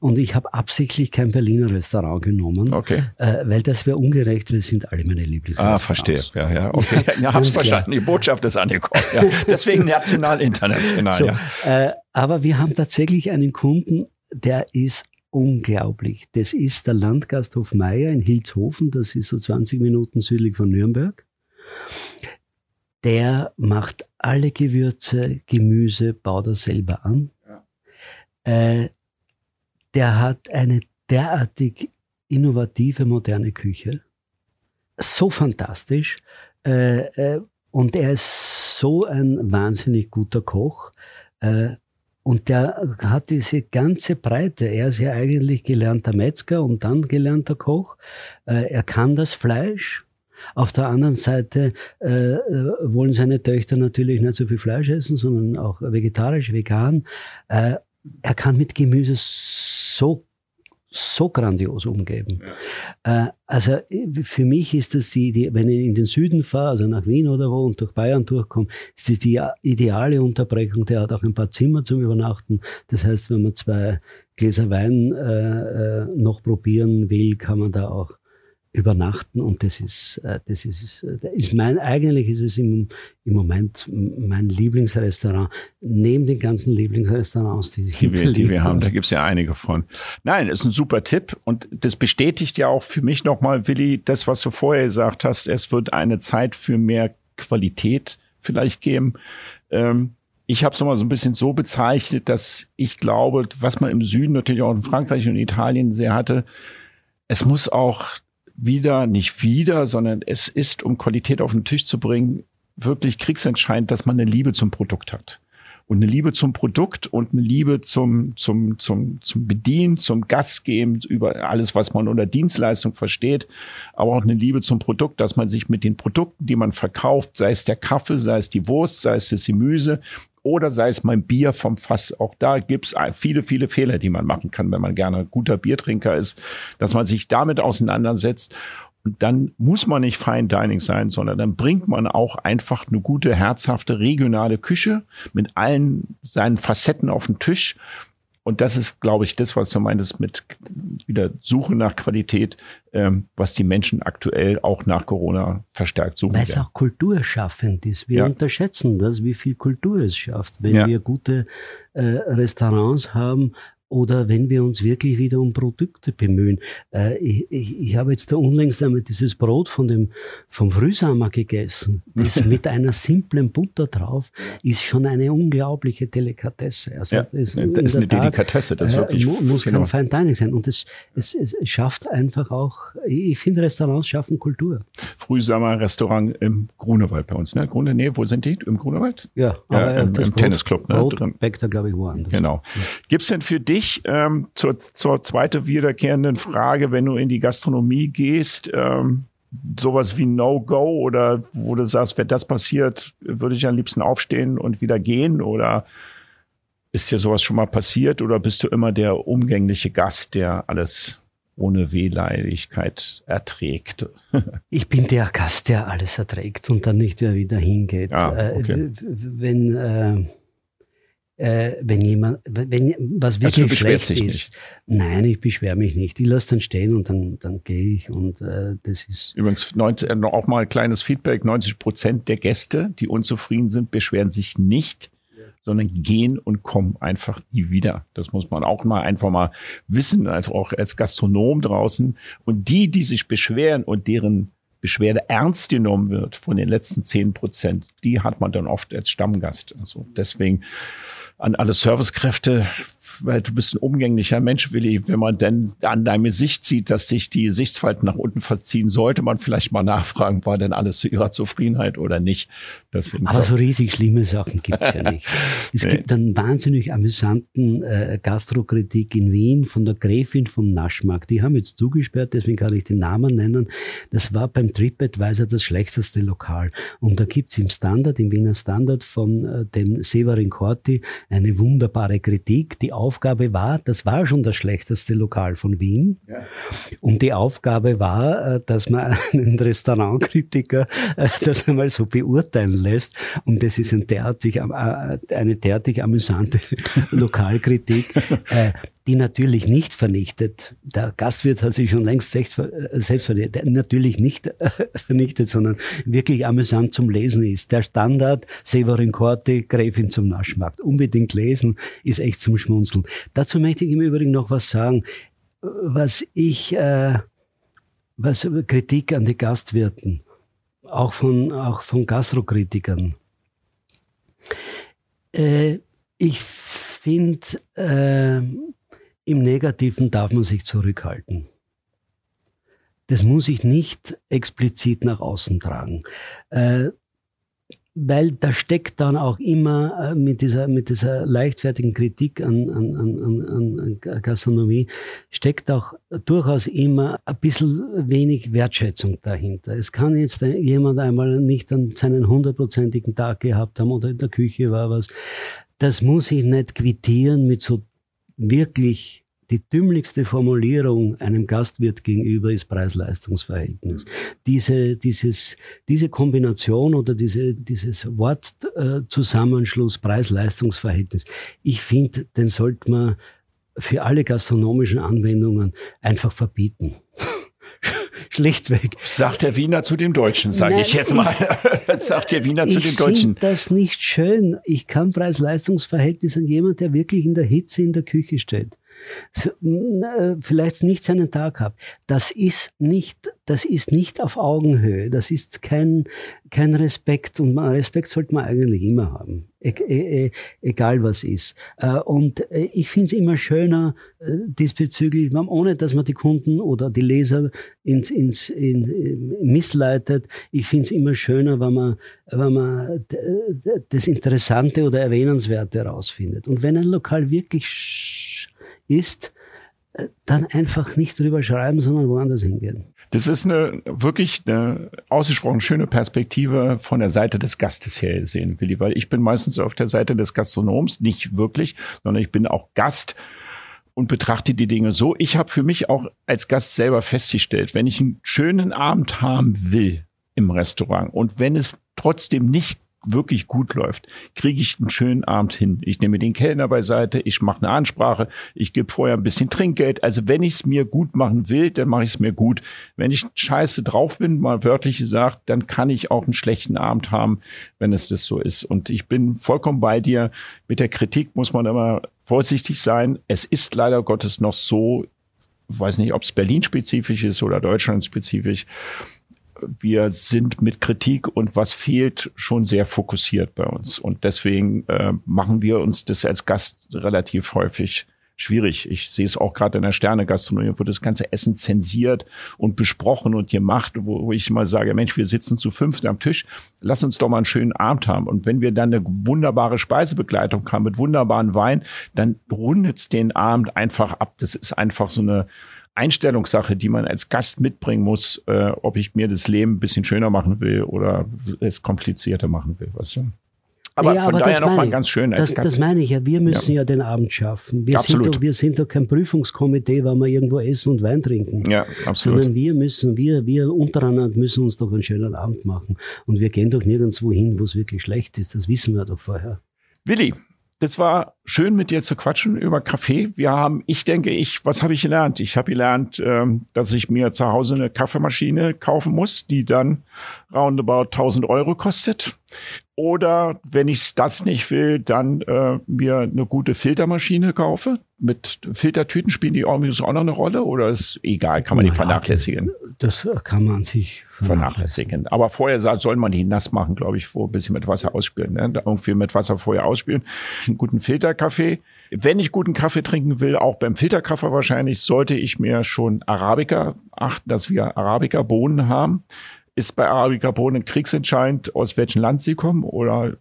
und ich habe absichtlich kein Berliner Restaurant genommen, okay. Äh, weil das wäre ungerecht, weil es sind alle meine Lieblingsrestaurants. Ah, verstehe. Ja, ja, okay. Ja, hab's verstanden. Die Botschaft ist angekommen. Ja. Deswegen national, international. So, ja. Äh, aber wir haben tatsächlich einen Kunden, der ist unglaublich. Das ist der Landgasthof Meier in Hilshofen, das ist so 20 Minuten südlich von Nürnberg der macht alle Gewürze, Gemüse, baut er selber an. Ja. Äh, der hat eine derartig innovative, moderne Küche. So fantastisch. Äh, äh, und er ist so ein wahnsinnig guter Koch. Äh, und der hat diese ganze Breite. Er ist ja eigentlich gelernter Metzger und dann gelernter Koch. Äh, er kann das Fleisch, auf der anderen Seite äh, äh, wollen seine Töchter natürlich nicht so viel Fleisch essen, sondern auch vegetarisch, vegan. Äh, er kann mit Gemüse so so grandios umgeben. Ja. Äh, also für mich ist das die, die, wenn ich in den Süden fahre, also nach Wien oder wo und durch Bayern durchkomme, ist das die ideale Unterbrechung. Der hat auch ein paar Zimmer zum Übernachten. Das heißt, wenn man zwei Gläser Wein äh, äh noch probieren will, kann man da auch übernachten und das ist, äh, das ist, das äh, ist mein, eigentlich ist es im, im Moment mein Lieblingsrestaurant, neben den ganzen Lieblingsrestaurants, die, die, wir, die wir haben. Da gibt's ja einige von. Nein, ist ein super Tipp und das bestätigt ja auch für mich nochmal, Willi, das, was du vorher gesagt hast, es wird eine Zeit für mehr Qualität vielleicht geben. Ähm, ich habe es mal so ein bisschen so bezeichnet, dass ich glaube, was man im Süden natürlich auch in Frankreich und Italien sehr hatte, es muss auch wieder, nicht wieder, sondern es ist, um Qualität auf den Tisch zu bringen, wirklich kriegsentscheidend, dass man eine Liebe zum Produkt hat. Und eine Liebe zum Produkt und eine Liebe zum, zum, zum, zum Bedienen, zum Gastgeben, über alles, was man unter Dienstleistung versteht, aber auch eine Liebe zum Produkt, dass man sich mit den Produkten, die man verkauft, sei es der Kaffee, sei es die Wurst, sei es das Gemüse, oder sei es mein Bier vom Fass. Auch da gibt's viele, viele Fehler, die man machen kann, wenn man gerne guter Biertrinker ist, dass man sich damit auseinandersetzt Und dann muss man nicht Fine Dining sein, sondern dann bringt man auch einfach eine gute, herzhafte, regionale Küche mit allen seinen Facetten auf den Tisch. Und das ist, glaube ich, das, was du meintest mit wieder Suche nach Qualität, ähm, was die Menschen aktuell auch nach Corona verstärkt suchen. Weil es auch kulturschaffend ist. Wir ja. unterschätzen das, wie viel Kultur es schafft. Wenn ja. wir gute äh, Restaurants haben, oder wenn wir uns wirklich wieder um Produkte bemühen. Äh, ich, ich, ich, habe jetzt da unlängst einmal dieses Brot von dem, vom Frühsommer gegessen. Das mit einer simplen Butter drauf ist schon eine unglaubliche Delikatesse. Also ja, das, ist eine Tat, Delikatesse, das äh, wirklich muss genau. kein Fine Dining sein. Und es, es, es schafft einfach auch, ich finde Restaurants schaffen Kultur. Frühsommer-Restaurant im Grunewald bei uns, ne? Grune, nee, wo sind die? Im Grunewald? Ja, ja im, im Tennisclub, ne? Brot drin. da, glaube ich, woanders. Genau. Gibt's denn für dich dich ähm, zur, zur zweite wiederkehrenden Frage, wenn du in die Gastronomie gehst, ähm, sowas wie No-Go oder wo du sagst, wenn das passiert, würde ich am liebsten aufstehen und wieder gehen oder ist dir sowas schon mal passiert oder bist du immer der umgängliche Gast, der alles ohne Wehleidigkeit erträgt? ich bin der Gast, der alles erträgt und dann nicht wieder hingeht. Ah, okay. äh, wenn äh, äh, wenn jemand, wenn was also wirklich also schlecht ist. Nicht. Nein, ich beschwere mich nicht. Ich lasse dann stehen und dann, dann gehe ich und äh, das ist. Übrigens 90, äh, auch mal ein kleines Feedback: 90 Prozent der Gäste, die unzufrieden sind, beschweren sich nicht, sondern gehen und kommen einfach nie wieder. Das muss man auch mal einfach mal wissen, also auch als Gastronom draußen. Und die, die sich beschweren und deren Beschwerde ernst genommen wird von den letzten 10 Prozent, die hat man dann oft als Stammgast. Also deswegen an alle Servicekräfte, weil du bist ein umgänglicher Mensch, Willi. Wenn man denn an deinem Gesicht sieht, dass sich die Gesichtsfalten nach unten verziehen, sollte man vielleicht mal nachfragen, war denn alles zu ihrer Zufriedenheit oder nicht. Aber so riesig schlimme Sachen gibt's ja nicht. Es nee. gibt einen wahnsinnig amüsanten äh, Gastrokritik in Wien von der Gräfin vom Naschmarkt. Die haben jetzt zugesperrt, deswegen kann ich den Namen nennen. Das war beim TripAdvisor das schlechteste Lokal. Und da gibt's im Standard, im Wiener Standard von äh, dem Severin Corti eine wunderbare Kritik, die Aufgabe war, das war schon das schlechteste Lokal von Wien. Ja. Und die Aufgabe war, äh, dass man einen Restaurantkritiker äh, das einmal so beurteilen lässt. Und das ist ein derartig, äh, eine derartig amüsante Lokalkritik, die natürlich nicht vernichtet. Der Gastwirt hat sich schon längst selbst vernichtet, natürlich nicht vernichtet, sondern wirklich amüsant zum Lesen ist. Der Standard, Severin Corti, Gräfin zum Naschmarkt. Unbedingt lesen, ist echt zum. Schmunzeln. Dazu möchte ich im Übrigen noch was sagen, was ich, äh, was Kritik an die Gastwirten, auch von, auch von Gastrokritikern. Äh, ich finde, äh, im Negativen darf man sich zurückhalten. Das muss ich nicht explizit nach außen tragen. Äh, weil da steckt dann auch immer äh, mit dieser, mit dieser leichtfertigen Kritik an, an, an, an Gastronomie, steckt auch durchaus immer ein bisschen wenig Wertschätzung dahinter. Es kann jetzt jemand einmal nicht an seinen hundertprozentigen Tag gehabt haben oder in der Küche war was. Das muss ich nicht quittieren mit so wirklich die dümmlichste Formulierung einem Gastwirt gegenüber ist Preis-Leistungs-Verhältnis. Diese, dieses, diese Kombination oder diese, dieses Wortzusammenschluss Preis-Leistungs-Verhältnis, ich finde, den sollte man für alle gastronomischen Anwendungen einfach verbieten. Schlichtweg. Sagt der Wiener zu dem Deutschen, sage ich jetzt mal. Sagt der Wiener zu dem Deutschen. Ich finde das nicht schön. Ich kann Preis-Leistungs-Verhältnis an jemand, der wirklich in der Hitze in der Küche steht vielleicht nicht seinen Tag hat. Das ist nicht, das ist nicht auf Augenhöhe. Das ist kein, kein Respekt. Und Respekt sollte man eigentlich immer haben. E e egal was ist. Äh, und äh, ich finde es immer schöner diesbezüglich, ohne dass man die Kunden oder die Leser ins, ins, in, missleitet. Ich finde es immer schöner, wenn man, wenn man das Interessante oder Erwähnenswerte herausfindet. Und wenn ein Lokal wirklich ist, äh, dann einfach nicht drüber schreiben, sondern woanders hingehen. Das ist eine wirklich eine ausgesprochen schöne Perspektive von der Seite des Gastes her gesehen, Willi, weil ich bin meistens auf der Seite des Gastronoms, nicht wirklich, sondern ich bin auch Gast und betrachte die Dinge so. Ich habe für mich auch als Gast selber festgestellt, wenn ich einen schönen Abend haben will im Restaurant und wenn es trotzdem nicht wirklich gut läuft, kriege ich einen schönen Abend hin. Ich nehme den Kellner beiseite, ich mache eine Ansprache, ich gebe vorher ein bisschen Trinkgeld. Also wenn ich es mir gut machen will, dann mache ich es mir gut. Wenn ich scheiße drauf bin, mal wörtlich gesagt, dann kann ich auch einen schlechten Abend haben, wenn es das so ist. Und ich bin vollkommen bei dir. Mit der Kritik muss man immer vorsichtig sein. Es ist leider Gottes noch so, weiß nicht, ob es Berlin-spezifisch ist oder Deutschland-spezifisch wir sind mit Kritik und was fehlt schon sehr fokussiert bei uns. Und deswegen äh, machen wir uns das als Gast relativ häufig schwierig. Ich sehe es auch gerade in der Sterne-Gastronomie, wo das ganze Essen zensiert und besprochen und gemacht, wo, wo ich immer sage, Mensch, wir sitzen zu fünft am Tisch, lass uns doch mal einen schönen Abend haben. Und wenn wir dann eine wunderbare Speisebegleitung haben mit wunderbaren Wein, dann rundet's den Abend einfach ab. Das ist einfach so eine Einstellungssache, die man als Gast mitbringen muss, äh, ob ich mir das Leben ein bisschen schöner machen will oder es komplizierter machen will. Weißt du? Aber ja, von aber daher nochmal ganz schön. Als das, Gast. das meine ich ja. Wir müssen ja, ja den Abend schaffen. Wir, absolut. sind doch, wir sind doch kein Prüfungskomitee, weil wir irgendwo essen und Wein trinken. Ja, absolut. Sondern wir müssen, wir, wir untereinander müssen uns doch einen schönen Abend machen. Und wir gehen doch nirgendwo hin, wo es wirklich schlecht ist. Das wissen wir doch vorher. Willi, das war schön mit dir zu quatschen über Kaffee. Wir haben, ich denke, ich, was habe ich gelernt? Ich habe gelernt, ähm, dass ich mir zu Hause eine Kaffeemaschine kaufen muss, die dann roundabout 1000 Euro kostet. Oder wenn ich das nicht will, dann äh, mir eine gute Filtermaschine kaufe. Mit Filtertüten spielen die auch noch eine Rolle oder ist egal, kann man die vernachlässigen? Das kann man sich vernachlässigen. Aber vorher soll man die nass machen, glaube ich, wo ein bisschen mit Wasser ausspülen. Ne? Irgendwie mit Wasser vorher ausspülen. Einen guten Filterkaffee. Wenn ich guten Kaffee trinken will, auch beim Filterkaffee wahrscheinlich, sollte ich mir schon Arabica achten, dass wir Arabica-Bohnen haben ist bei Arabica Bohnen kriegsentscheidend, aus welchem Land sie kommen oder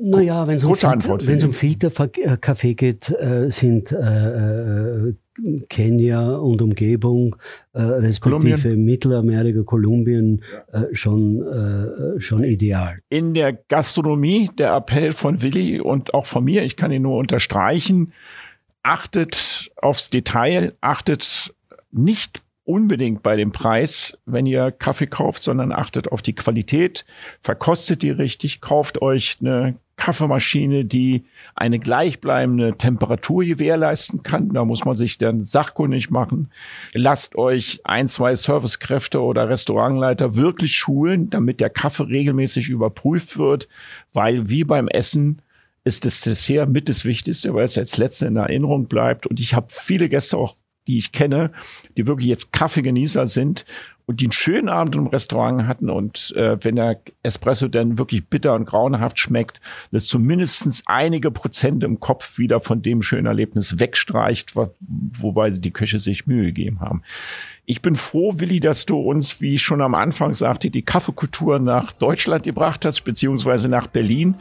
naja, wenn es um, um Filterkaffee geht, äh, sind äh, äh, Kenia und Umgebung, äh, respektive Kolumbien. Mittelamerika, Kolumbien, ja. äh, schon, äh, schon ideal. In der Gastronomie, der Appell von Willi und auch von mir, ich kann ihn nur unterstreichen, achtet aufs Detail, achtet nicht unbedingt bei dem Preis, wenn ihr Kaffee kauft, sondern achtet auf die Qualität, verkostet die richtig, kauft euch eine Kaffeemaschine, die eine gleichbleibende Temperatur gewährleisten kann. Da muss man sich dann sachkundig machen. Lasst euch ein, zwei Servicekräfte oder Restaurantleiter wirklich schulen, damit der Kaffee regelmäßig überprüft wird, weil wie beim Essen ist das Dessert mit das Wichtigste, weil es als letzte in Erinnerung bleibt. Und ich habe viele Gäste auch die ich kenne, die wirklich jetzt Kaffeegenießer sind und die einen schönen Abend im Restaurant hatten und äh, wenn der Espresso dann wirklich bitter und grauenhaft schmeckt, dass zumindestens einige Prozent im Kopf wieder von dem schönen Erlebnis wegstreicht, wo, wobei die Köche sich Mühe gegeben haben. Ich bin froh, Willi, dass du uns, wie ich schon am Anfang sagte, die Kaffeekultur nach Deutschland gebracht hast, beziehungsweise nach Berlin.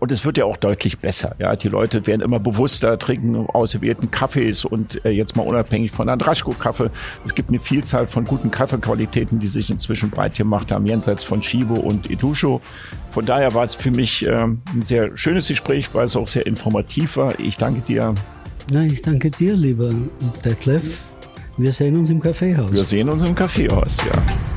Und es wird ja auch deutlich besser. Ja, die Leute werden immer bewusster, trinken ausgewählten Kaffees und äh, jetzt mal unabhängig von Andraschko-Kaffee. Es gibt eine Vielzahl von guten Kaffeequalitäten, die sich inzwischen breit gemacht haben, jenseits von Shibo und Edusho. Von daher war es für mich äh, ein sehr schönes Gespräch, weil es auch sehr informativ war. Ich danke dir. Ja, ich danke dir, lieber Detlef. Wir sehen uns im Kaffeehaus. Wir sehen uns im Kaffeehaus, ja.